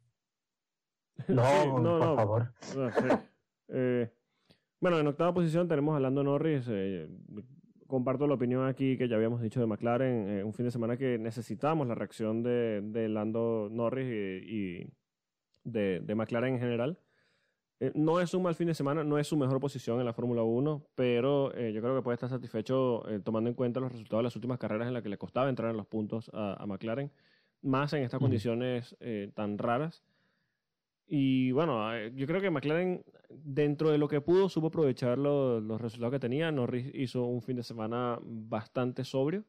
No,
sí,
por favor.
Sí. Eh, bueno, en octava posición tenemos a Lando Norris. eh, comparto la opinión aquí que ya habíamos dicho de McLaren. eh, un fin de semana que necesitamos la reacción de, de Lando Norris y, y de, de McLaren en general. Eh, no es un mal fin de semana, no es su mejor posición en la Fórmula 1, pero eh, yo creo que puede estar satisfecho eh, tomando en cuenta los resultados de las últimas carreras en las que le costaba entrar en los puntos a, a McLaren, más en estas
Ujú.
condiciones tan raras. Y bueno, eh, yo creo que McLaren, dentro de lo que pudo, supo aprovechar lo- los resultados que tenía. Norris hizo un fin de semana bastante sobrio.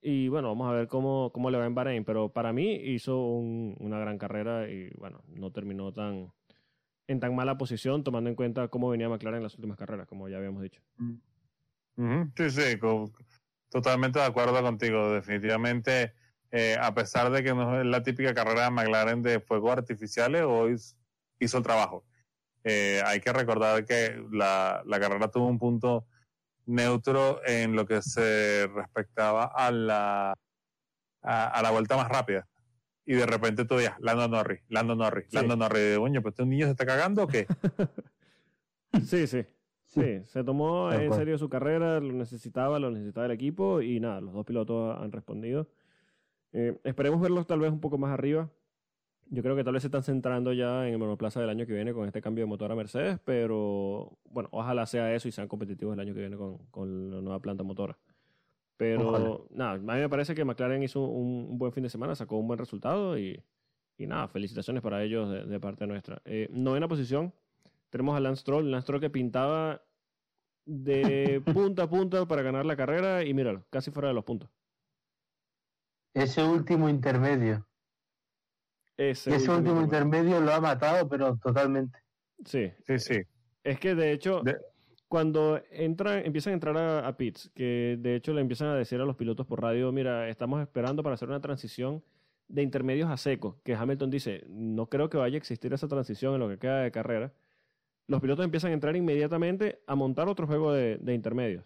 Y bueno, vamos a ver cómo, cómo le va en Bahrein. Pero para mí hizo un- una gran carrera y bueno, no terminó tan en tan mala posición, tomando en cuenta cómo venía McLaren en las últimas carreras, como ya habíamos dicho.
Ujú, Sí, sí, totalmente de acuerdo contigo. Definitivamente, eh, a pesar de que no es la típica carrera de McLaren de fuegos artificiales, hoy s- hizo el trabajo. Eh, hay que recordar que la, la carrera tuvo un punto neutro en lo que se respectaba a la, a, a la vuelta más rápida. Y de repente tú veías, Lando Norris, Lando Norris,
Sí.
Lando Norris. Coño, pues este niño se está cagando o qué?
Sí, sí. Sí, se tomó en serio su carrera, lo necesitaba, lo necesitaba el equipo y nada, los dos pilotos han respondido. Eh, esperemos verlos tal vez un poco más arriba. Yo creo que tal vez se están centrando ya en el monoplaza del año que viene con este cambio de motor a Mercedes, pero bueno, ojalá sea eso y sean competitivos el año que viene con, con la nueva planta motora. Pero nada, a mí me parece que McLaren hizo un, un buen fin de semana, sacó un buen resultado y, y nada, felicitaciones para ellos de, de parte nuestra. Eh, novena posición, tenemos a Lance Stroll, Lance Stroll que pintaba de punta a punta para ganar la carrera y míralo, casi fuera de los puntos.
Ese último intermedio.
Ese,
Ese último intermedio lo ha matado, pero totalmente.
Sí,
Sí, sí.
es que de hecho,
De-
cuando entran, empiezan a entrar a, a pits, que de hecho le empiezan a decir a los pilotos por radio, mira, estamos esperando para hacer una transición de intermedios a secos, que Hamilton dice, no creo que vaya a existir esa transición en lo que queda de carrera. los pilotos empiezan a entrar inmediatamente a montar otro juego de, de intermedios.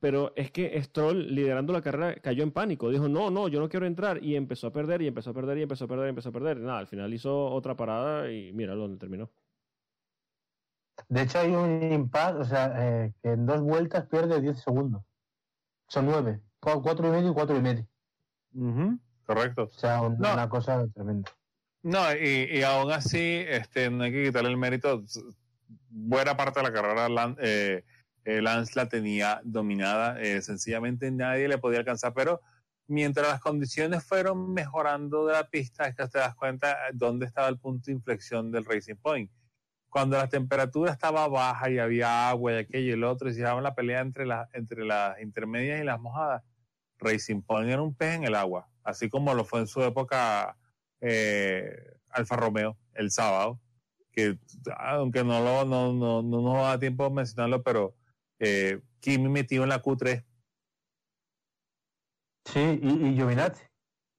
Pero es que Stroll, liderando la carrera, cayó en pánico. Dijo, no, no, yo no quiero entrar. Y empezó a perder, y empezó a perder, y empezó a perder, y empezó a perder. Nada, al final hizo otra parada y mira dónde terminó.
De hecho, hay un impasse, o sea, eh, que en dos vueltas pierde 10 segundos. Son 9. 4 y medio y 4 y medio.
Correcto.
O sea, un-
No.
una cosa tremenda.
No, y, y aún así, este, no hay que quitarle el mérito. Buena parte de la carrera eh, Lance la tenía dominada. eh, sencillamente nadie le podía alcanzar, pero mientras las condiciones fueron mejorando de la pista, es que te das cuenta dónde estaba el punto de inflexión del Racing Point. Cuando la temperatura estaba baja y había agua y aquello y el otro, y se daba la pelea entre, las entre las intermedias y las mojadas, Racing Point era un pez en el agua, así como lo fue en su época eh, Alfa Romeo el sábado, que aunque no, lo, no, no, no nos va a dar tiempo mencionarlo, pero eh, Kimi metido en la Q3.
Sí, y, y Giovinazzi.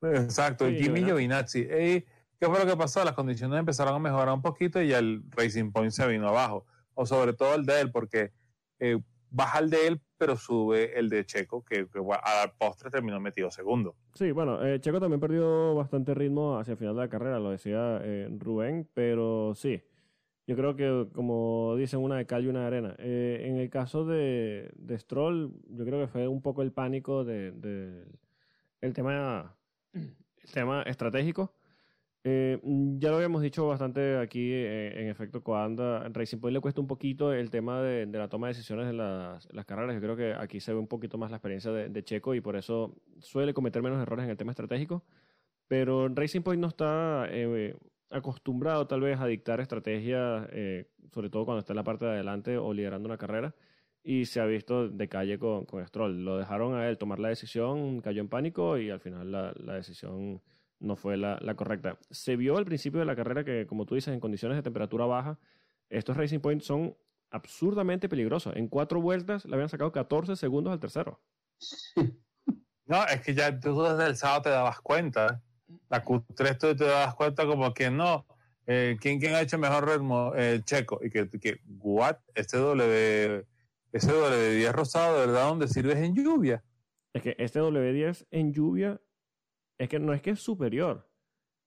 Exacto,
Sí,
y Kimi
Giovinazzi.
Giovinazzi. ¿Qué fue lo que pasó? Las condiciones empezaron a mejorar un poquito y el Racing Point se vino abajo. O sobre todo el de él, porque eh, baja el de él, pero sube el de Checo, que, que al postre terminó metido segundo.
Sí, bueno, eh, Checo también perdió bastante ritmo hacia el final de la carrera, lo decía eh, Rubén, pero sí, yo creo que como dicen, una de cal y una de arena. Eh, en el caso de, de Stroll, yo creo que fue un poco el pánico de, de- el tema el tema estratégico. Eh, ya lo habíamos dicho bastante aquí eh, en efecto Coanda. En Racing Point le cuesta un poquito el tema de, de la toma de decisiones en las, las carreras. Yo creo que aquí se ve un poquito más la experiencia de, de Checo y por eso suele cometer menos errores en el tema estratégico. Pero Racing Point no está eh, acostumbrado tal vez a dictar estrategias, eh, sobre todo cuando está en la parte de adelante o liderando una carrera. Y se ha visto de calle con, con Stroll. Lo dejaron a él tomar la decisión, cayó en pánico y al final la, la decisión no fue la, la correcta. Se vio al principio de la carrera que, como tú dices, en condiciones de temperatura baja, estos Racing Point son absurdamente peligrosos. En cuatro vueltas le habían sacado 14 segundos al tercero.
No, es que ya tú desde el sábado te dabas cuenta. La Q3 tú te dabas cuenta como que no. Eh, ¿quién, ¿Quién ha hecho mejor ritmo? Eh, Checo. Y que, que, what? Este W, ese W10 rosado, ¿de verdad? ¿Dónde sirves en lluvia?
Es que este W10 en lluvia es que no es que es superior,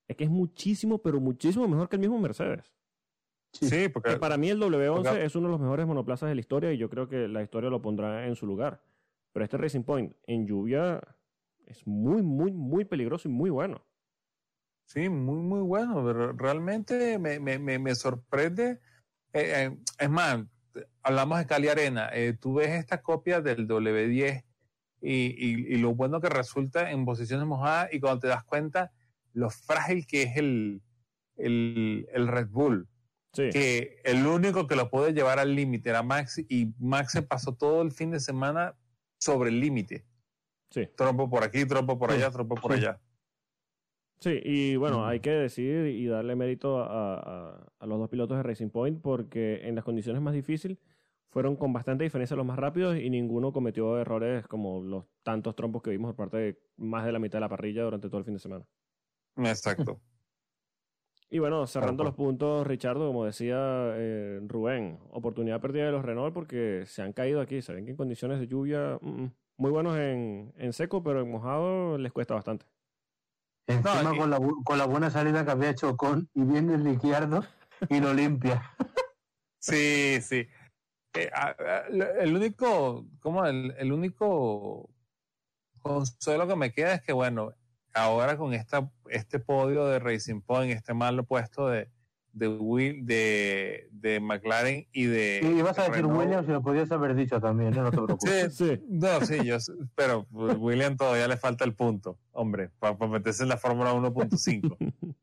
es que es muchísimo, pero muchísimo mejor que el mismo Mercedes.
Sí, porque
Que para mí el W11
Porque-
es uno de los mejores monoplazas de la historia y yo creo que la historia lo pondrá en su lugar. Pero este Racing Point en lluvia es muy, muy, muy peligroso y muy bueno.
Sí, muy, muy bueno. pero Realmente me, me, me, me sorprende. Eh, eh, es más, hablamos de Cali Arena. eh, tú ves esta copia del W10 y, y, y lo bueno que resulta en posiciones mojadas y cuando te das cuenta lo frágil que es el, el, el Red Bull.
Sí,
Que el único que lo puede llevar al límite era Max y Max se pasó todo el fin de semana sobre el límite.
sí.
Trompo por aquí, trompo por
Sí,
allá, trompo por allá.
Sí, y bueno, hay que decir y darle mérito a, a- a los dos pilotos de Racing Point porque en las condiciones más difíciles fueron con bastante diferencia los más rápidos y ninguno cometió errores como los tantos trompos que vimos por parte de más de la mitad de la parrilla durante todo el fin de semana.
Exacto.
Y bueno, cerrando los puntos, Richardo, como decía eh, Rubén, oportunidad perdida de los Renault porque se han caído aquí. Se ven que en condiciones de lluvia, mm, mm, muy buenos en, en seco, pero en mojado les cuesta bastante.
Encima
No, y-
con, la, con la buena salida que había hecho con y viene Ricciardo y lo limpia.
Sí, sí. Eh, el único, ¿cómo? El, el único consuelo que me queda es que, bueno, ahora con esta, este podio de Racing Point, este malo puesto de, de, Will, de, de McLaren y de.
Y ibas a decir
Renault.
Williams y lo podías haber dicho también, ¿eh? no te preocupes.
Sí,
Sí.
no, sí, yo pero pues, William todavía le falta el punto, hombre, para, meterse en la Fórmula 1.5.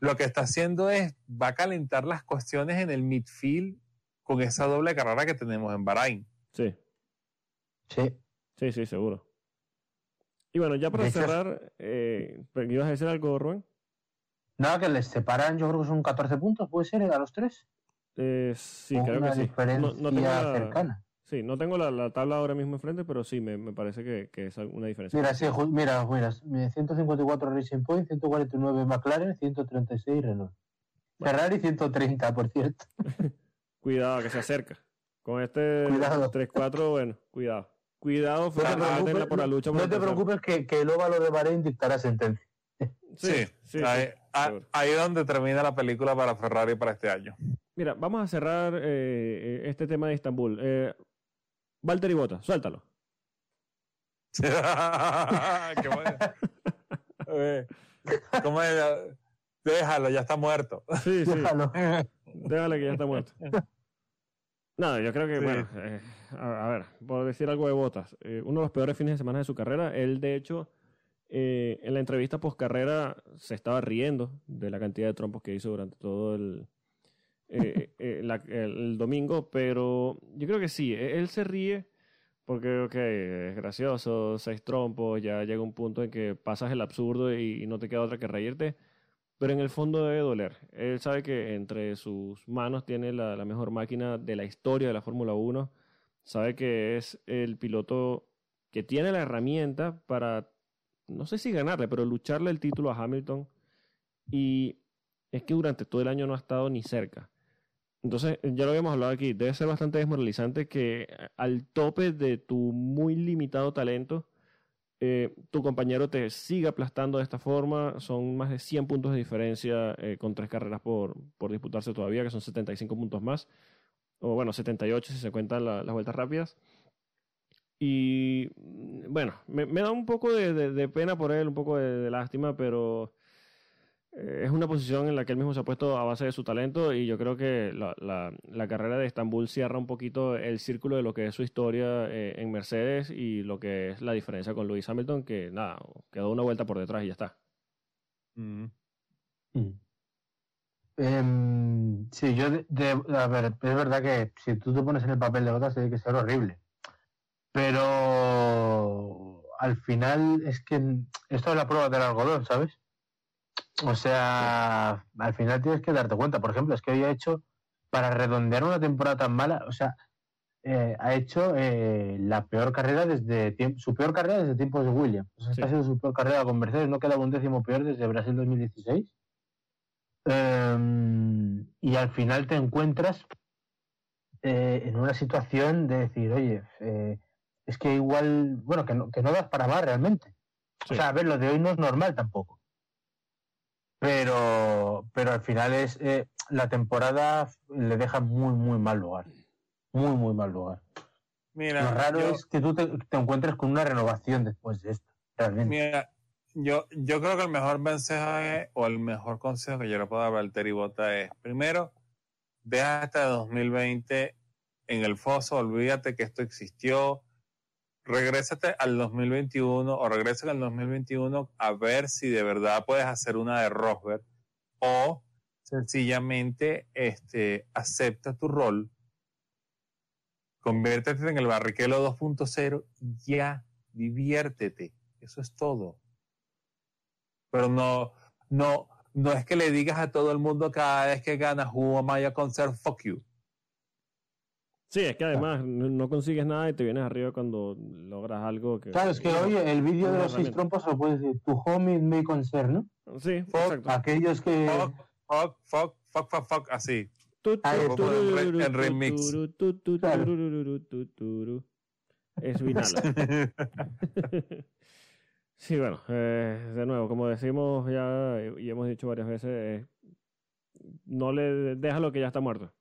Lo que está haciendo es, va a calentar las cuestiones en el midfield con esa doble carrera que tenemos en Bahrain.
Sí,
Sí.
sí, sí, seguro. Y bueno, ya para cerrar, eh, ¿ibas a decir algo, Rubén?
Nada, que les separan, yo creo que son 14 puntos, ¿puede ser? A los tres.
Eh, sí,
O
creo
una
que sí.
diferencia
No, no tengo la,
cercana.
sí, no tengo la, la tabla ahora mismo enfrente, pero sí, me, me parece que, que es una diferencia.
Mira, sí, ju- mira, mira, 154 Racing Point, 149 McLaren, 136 Renault.
Bueno.
Ferrari 130, por cierto.
Cuidado, que se acerca. Con este
Cuidado.
3-4, bueno, cuidado. Cuidado, fue
No
por la lucha. por
no
el
te
tercero.
preocupes que, que el óvalo de Bahrein dictará sentencia.
Sí, sí, sí,
a-
seguro.
ahí es donde termina la película para Ferrari para este año.
Mira, vamos a cerrar eh, eh, este tema de Estambul. Eh, Valtteri Bota, suéltalo.
Qué bueno. Eh, ¿Cómo es? Déjalo, ya está muerto.
Sí, sí.
Déjalo.
Déjale que ya está muerto. No, yo creo que,
Sí.
bueno, eh, a, a ver, por decir algo de Botas, eh, uno de los peores fines de semana de su carrera, él de hecho, eh, en la entrevista post carrera se estaba riendo de la cantidad de trompos que hizo durante todo el, eh, eh, la- el, el domingo, pero yo creo que sí, e- él se ríe porque, ok, es gracioso, seis trompos, ya llega un punto en que pasas el absurdo y, y no te queda otra que reírte, pero en el fondo debe doler. Él sabe que entre sus manos tiene la, la mejor máquina de la historia de la Fórmula 1, sabe que es el piloto que tiene la herramienta para, no sé si ganarle, pero lucharle el título a Hamilton y es que durante todo el año no ha estado ni cerca. Entonces, ya lo habíamos hablado aquí, debe ser bastante desmoralizante que al tope de tu muy limitado talento, eh, tu compañero te siga aplastando de esta forma. Son más de 100 puntos de diferencia eh, con tres carreras por, por disputarse todavía, que son 75 puntos más. O bueno, 78 si se cuentan la- las vueltas rápidas. Y mm, bueno, me, me da un poco de, de- de pena por él, un poco de, de lástima, pero eh, es una posición en la que él mismo se ha puesto a base de su talento y yo creo que la, la- la carrera de Estambul cierra un poquito el círculo de lo que es su historia eh, en Mercedes y lo que es la diferencia con Lewis Hamilton, que nada, quedó una vuelta por detrás y ya está.
Mm.
Mm. Em, sí, yo, de- de- a ver, es verdad que si tú te pones en el papel de botas tiene que ser horrible. Pero al final es que esto es la prueba del algodón, ¿sabes? O sea, al final tienes que darte cuenta. Por ejemplo, es que hoy ha hecho, para redondear una temporada tan mala, o sea, eh, ha hecho eh, la peor carrera desde su peor carrera desde tiempos de Williams. O sea, esta ha sido su peor carrera con Mercedes, no quedaba un décimo peor desde Brasil 2016. Em, y al final te encuentras eh, en una situación de decir, oye, eh, es que igual, bueno, que no, que no das para más realmente.
Sí.
O sea, a ver, lo de hoy no es normal tampoco. Pero, pero al final es eh, la temporada le deja muy, muy mal lugar. Muy, muy mal lugar.
Mira,
Lo raro
yo-
es que tú te, te encuentres con una renovación después de esto, realmente.
Mira, yo, yo creo que el mejor mensaje o el mejor consejo que yo le puedo dar a Valtteri Bota es, primero, deja hasta 2020 en el foso, olvídate que esto existió, regrésate al 2021 o regresa al 2021 a ver si de verdad puedes hacer una de Rosberg o sencillamente este, acepta tu rol, conviértete en el Barrichello 2.0 y ya, diviértete. Eso es todo. Pero no, no, no es que le digas a todo el mundo cada vez que ganas Who am a concert? Fuck you.
Sí, es que además no no consigues nada y te vienes arriba cuando logras algo que...
Claro, es que oye, el vídeo de los seis trompos lo puedes decir, tu home it may concern, ¿no?
Sí,
Fuck.
exacto.
Aquellos que...
Fuck, fuck, fuck, fuck, fuck, fuck, así. En remix.
Es Vinala. Sí, bueno, eh, de nuevo, como decimos ya y hemos dicho varias veces, eh, no le deja lo que ya está muerto.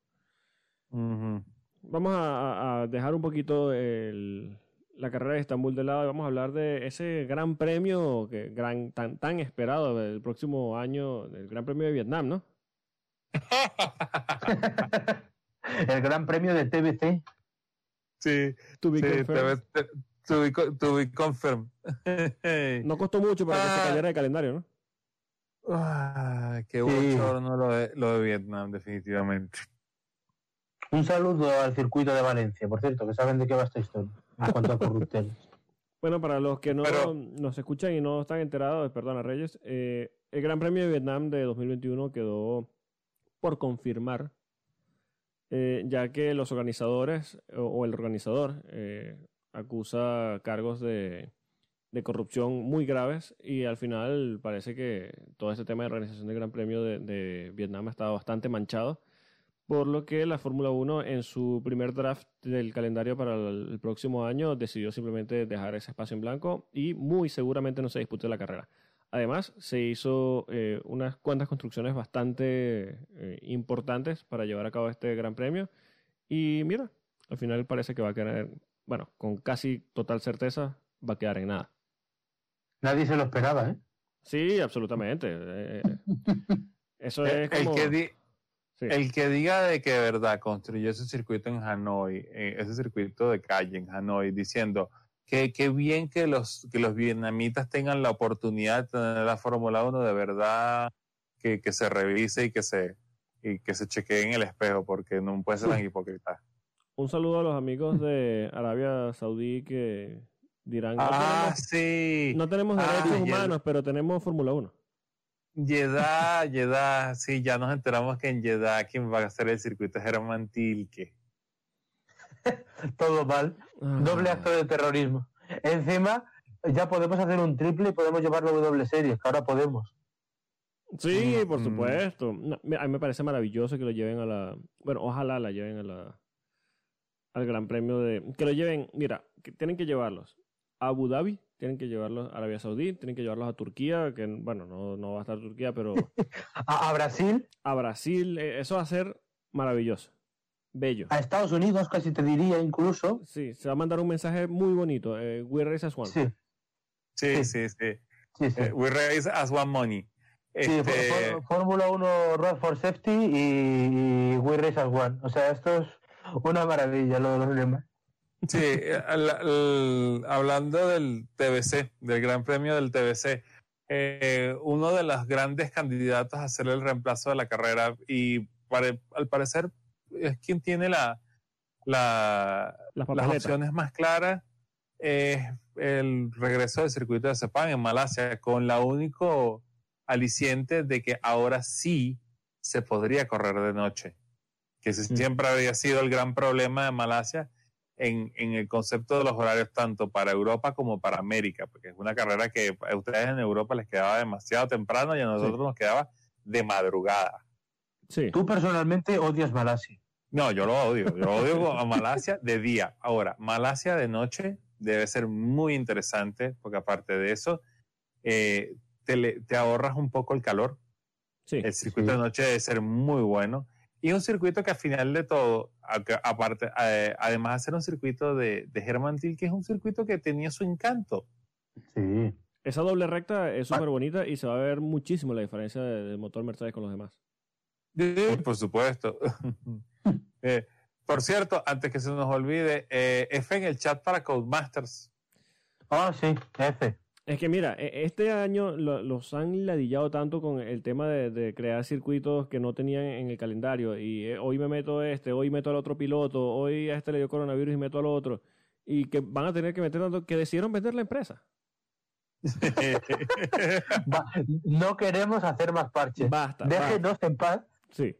Vamos a, dejar un poquito el- la carrera de Estambul de lado y vamos a hablar de ese gran premio que gran tan tan esperado del próximo año, el Gran Premio de Vietnam, ¿no?
el gran premio de TBC.
Sí,
To be
sí,
confirmed.
to be co- to be confirmed.
No costó mucho para que se
Ah.
cayera de calendario, ¿no?
Ah, qué
Sí.
bochorno lo de, lo de Vietnam, definitivamente.
Un saludo al circuito de Valencia, por cierto, que saben de qué va esta historia en cuanto a corrupteles.
Bueno, para los que no
Pero-
nos escuchan y no están enterados, perdona Reyes, eh, el Gran Premio de Vietnam de 2021 quedó por confirmar, eh, ya que los organizadores o, o el organizador eh, acusa cargos de, de corrupción muy graves y al final parece que todo este tema de organización del Gran Premio de, de Vietnam ha estado bastante manchado por lo que la Fórmula 1 en su primer draft del calendario para el, el próximo año decidió simplemente dejar ese espacio en blanco y muy seguramente no se dispute la carrera. Además, se hizo eh, unas cuantas construcciones bastante eh, importantes para llevar a cabo este gran premio. Y mira, al final parece que va a quedar, bueno, con casi total certeza, va a quedar en nada.
Nadie se lo esperaba, ¿eh?
Sí, absolutamente. Eh, eso
El,
es
el
como...
que di-
sí.
el que diga de que de verdad construyó ese circuito en Hanoi, eh, ese circuito de calle en Hanoi, diciendo que qué bien que los, que los vietnamitas tengan la oportunidad de tener la Fórmula 1, de verdad que, que se revise y que se, y que se chequee en el espejo, porque no puede ser tan hipócrita.
Un saludo a los amigos de Arabia Saudí que dirán, no
Ah,
tenemos,
sí.
no tenemos
Ah,
derechos humanos, pero tenemos Fórmula 1.
Jeddah, Jeddah, sí, ya nos enteramos que en Jeddah quien va a hacer el circuito es Germán Tilke.
Todo mal. Doble
Ah.
acto de terrorismo. Encima, ya podemos hacer un triple y podemos llevarlo a doble series, que ahora podemos.
Sí, por
Mm.
supuesto. No, a mí me parece maravilloso que lo lleven a la... Bueno, ojalá la lleven a la... al Gran Premio de... Que lo lleven, mira, que tienen que llevarlos a Abu Dhabi, tienen que llevarlos a Arabia Saudí, tienen que llevarlos a Turquía, que bueno, no, no va a estar Turquía, pero
A, a Brasil,
a Brasil, eh, eso va a ser maravilloso, bello.
a Estados Unidos, casi te diría incluso.
Sí, se va a mandar un mensaje muy bonito. Eh, We race as one.
Sí,
Sí,
Sí.
sí, sí.
sí, sí.
Eh, we raise as one money.
Sí,
Este,
Fór- Fór- Fórmula 1 Road for Safety y, y We Race as One. O sea, esto es una maravilla lo de los lemas.
Sí, al- al- hablando del TBC, del Gran Premio del TBC, eh, uno de los grandes candidatos a hacer el reemplazo de la carrera y pare- al parecer es quien tiene la, la-
Las
las opciones más claras es el regreso del circuito de Sepang en Malasia con la único aliciente de que ahora sí se podría correr de noche, que
Mm.
siempre había sido el gran problema de Malasia en, en el concepto de los horarios tanto para Europa como para América, porque es una carrera que a ustedes en Europa les quedaba demasiado temprano y a nosotros nos quedaba de madrugada.
Sí.
Tú personalmente odias Malasia.
No, yo lo odio. Yo odio a Malasia de día. Ahora, Malasia de noche debe ser muy interesante, porque aparte de eso, eh, te, le- te ahorras un poco el calor.
Sí.
El circuito
Sí.
de noche debe ser muy bueno. Y es un circuito que al final de todo, aparte, además de ser un circuito de, de Herman que es un circuito que tenía su encanto.
Sí.
Esa doble recta es
Ah.
súper bonita y se va a ver muchísimo la diferencia de- del motor Mercedes con los demás.
Sí, por supuesto. Eh, por cierto, antes que se nos olvide, eh, F en el chat para Codemasters.
Ah, sí, F.
Es que mira, e- este año lo- los han ladillado tanto con el tema de, de crear circuitos que no tenían en el calendario. Y eh, hoy me meto este, hoy meto al otro piloto, hoy a este le dio coronavirus y meto al otro. Y que van a tener que meter tanto que decidieron vender la empresa.
No queremos hacer más parches.
Basta. basta.
Déjenos en paz.
Sí.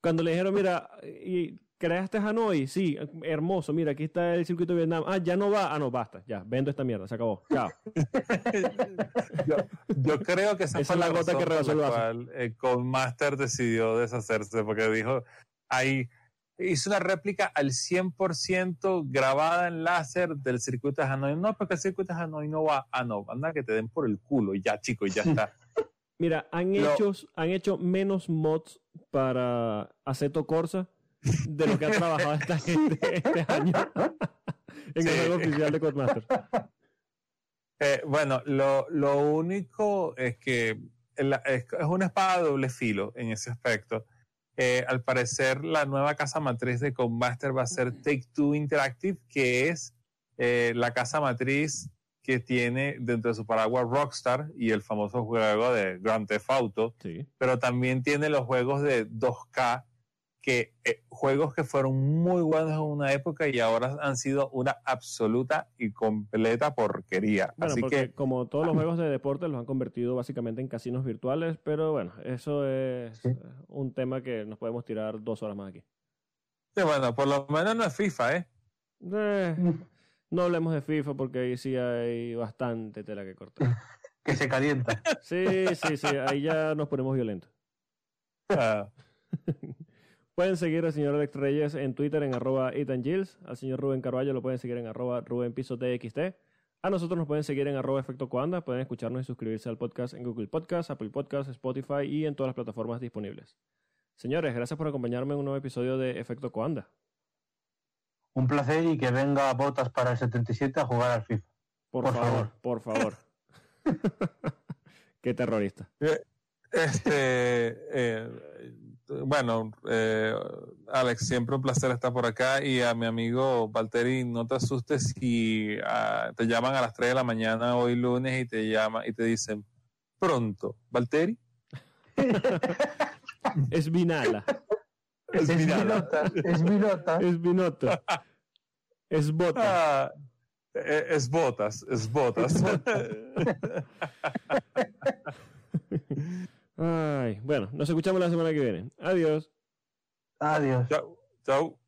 Cuando le dijeron, mira, y creaste Hanoi, sí, hermoso, mira, aquí está el circuito de Vietnam. Ah, ya no va. Ah, no, basta, ya, vendo esta mierda, se acabó. Chao.
yo, yo creo que esa,
Esa
fue
es la gota que rebasó el vaso.
cual eh, Codemaster decidió deshacerse porque dijo, ahí hizo una réplica al 100% grabada en láser del circuito de Hanoi. No, porque el circuito de Hanoi no va. Ah, no, anda que te den por el culo y ya, chico, y ya está.
Mira, han,
Lo-
hecho, han hecho menos mods para Aceto Corsa de lo que ha trabajado esta gente este año en
Sí.
el juego oficial de Codemaster.
Eh, bueno, lo, lo único es que la- es, es una espada de doble filo en ese aspecto. Eh, al parecer, la nueva casa matriz de Codemaster va a ser Take Two Interactive, que es eh, la casa matriz que tiene dentro de su paraguas Rockstar y el famoso juego de Grand Theft Auto,
Sí.
pero también tiene los juegos de 2K, que eh, juegos que fueron muy buenos en una época y ahora han sido una absoluta y completa porquería.
Bueno,
Así
porque
que
como todos los juegos de deporte los han convertido básicamente en casinos virtuales, pero bueno, eso es
Sí.
eh, un tema que nos podemos tirar dos horas más aquí.
Sí, bueno, por lo menos no es FIFA, ¿eh?
Eh, no hablemos de FIFA porque ahí sí hay bastante tela que cortar.
Que se calienta.
Sí, sí, sí, ahí ya nos ponemos violentos.
Ah,
Pueden seguir al señor Alex Reyes en Twitter en arroba Ethan Gilles. Al señor Rubén Carballo lo pueden seguir en arroba Rubén Piso TXT. A nosotros nos pueden seguir en arroba Efecto Coanda. Pueden escucharnos y suscribirse al podcast en Google Podcast, Apple Podcast, Spotify y en todas las plataformas disponibles. Señores, gracias por acompañarme en un nuevo episodio de Efecto Coanda.
Un placer y que venga Botas para el 77 a jugar al FIFA.
Por,
Por
favor,
favor.
por favor. Qué terrorista.
Este, eh, bueno, eh, Alex, siempre un placer estar por acá y a mi amigo Valtteri, no te asustes si ah, te llaman a las 3 de la mañana hoy lunes y te llaman y te dicen pronto, Valtteri.
Es Vinala.
Es, Vinota, es Vinota.
Es Binotto. Es Bota.
Ah, eh, es botas, es botas.
Ay, bueno, nos escuchamos la semana que viene. Adiós.
Adiós.
chau, chau.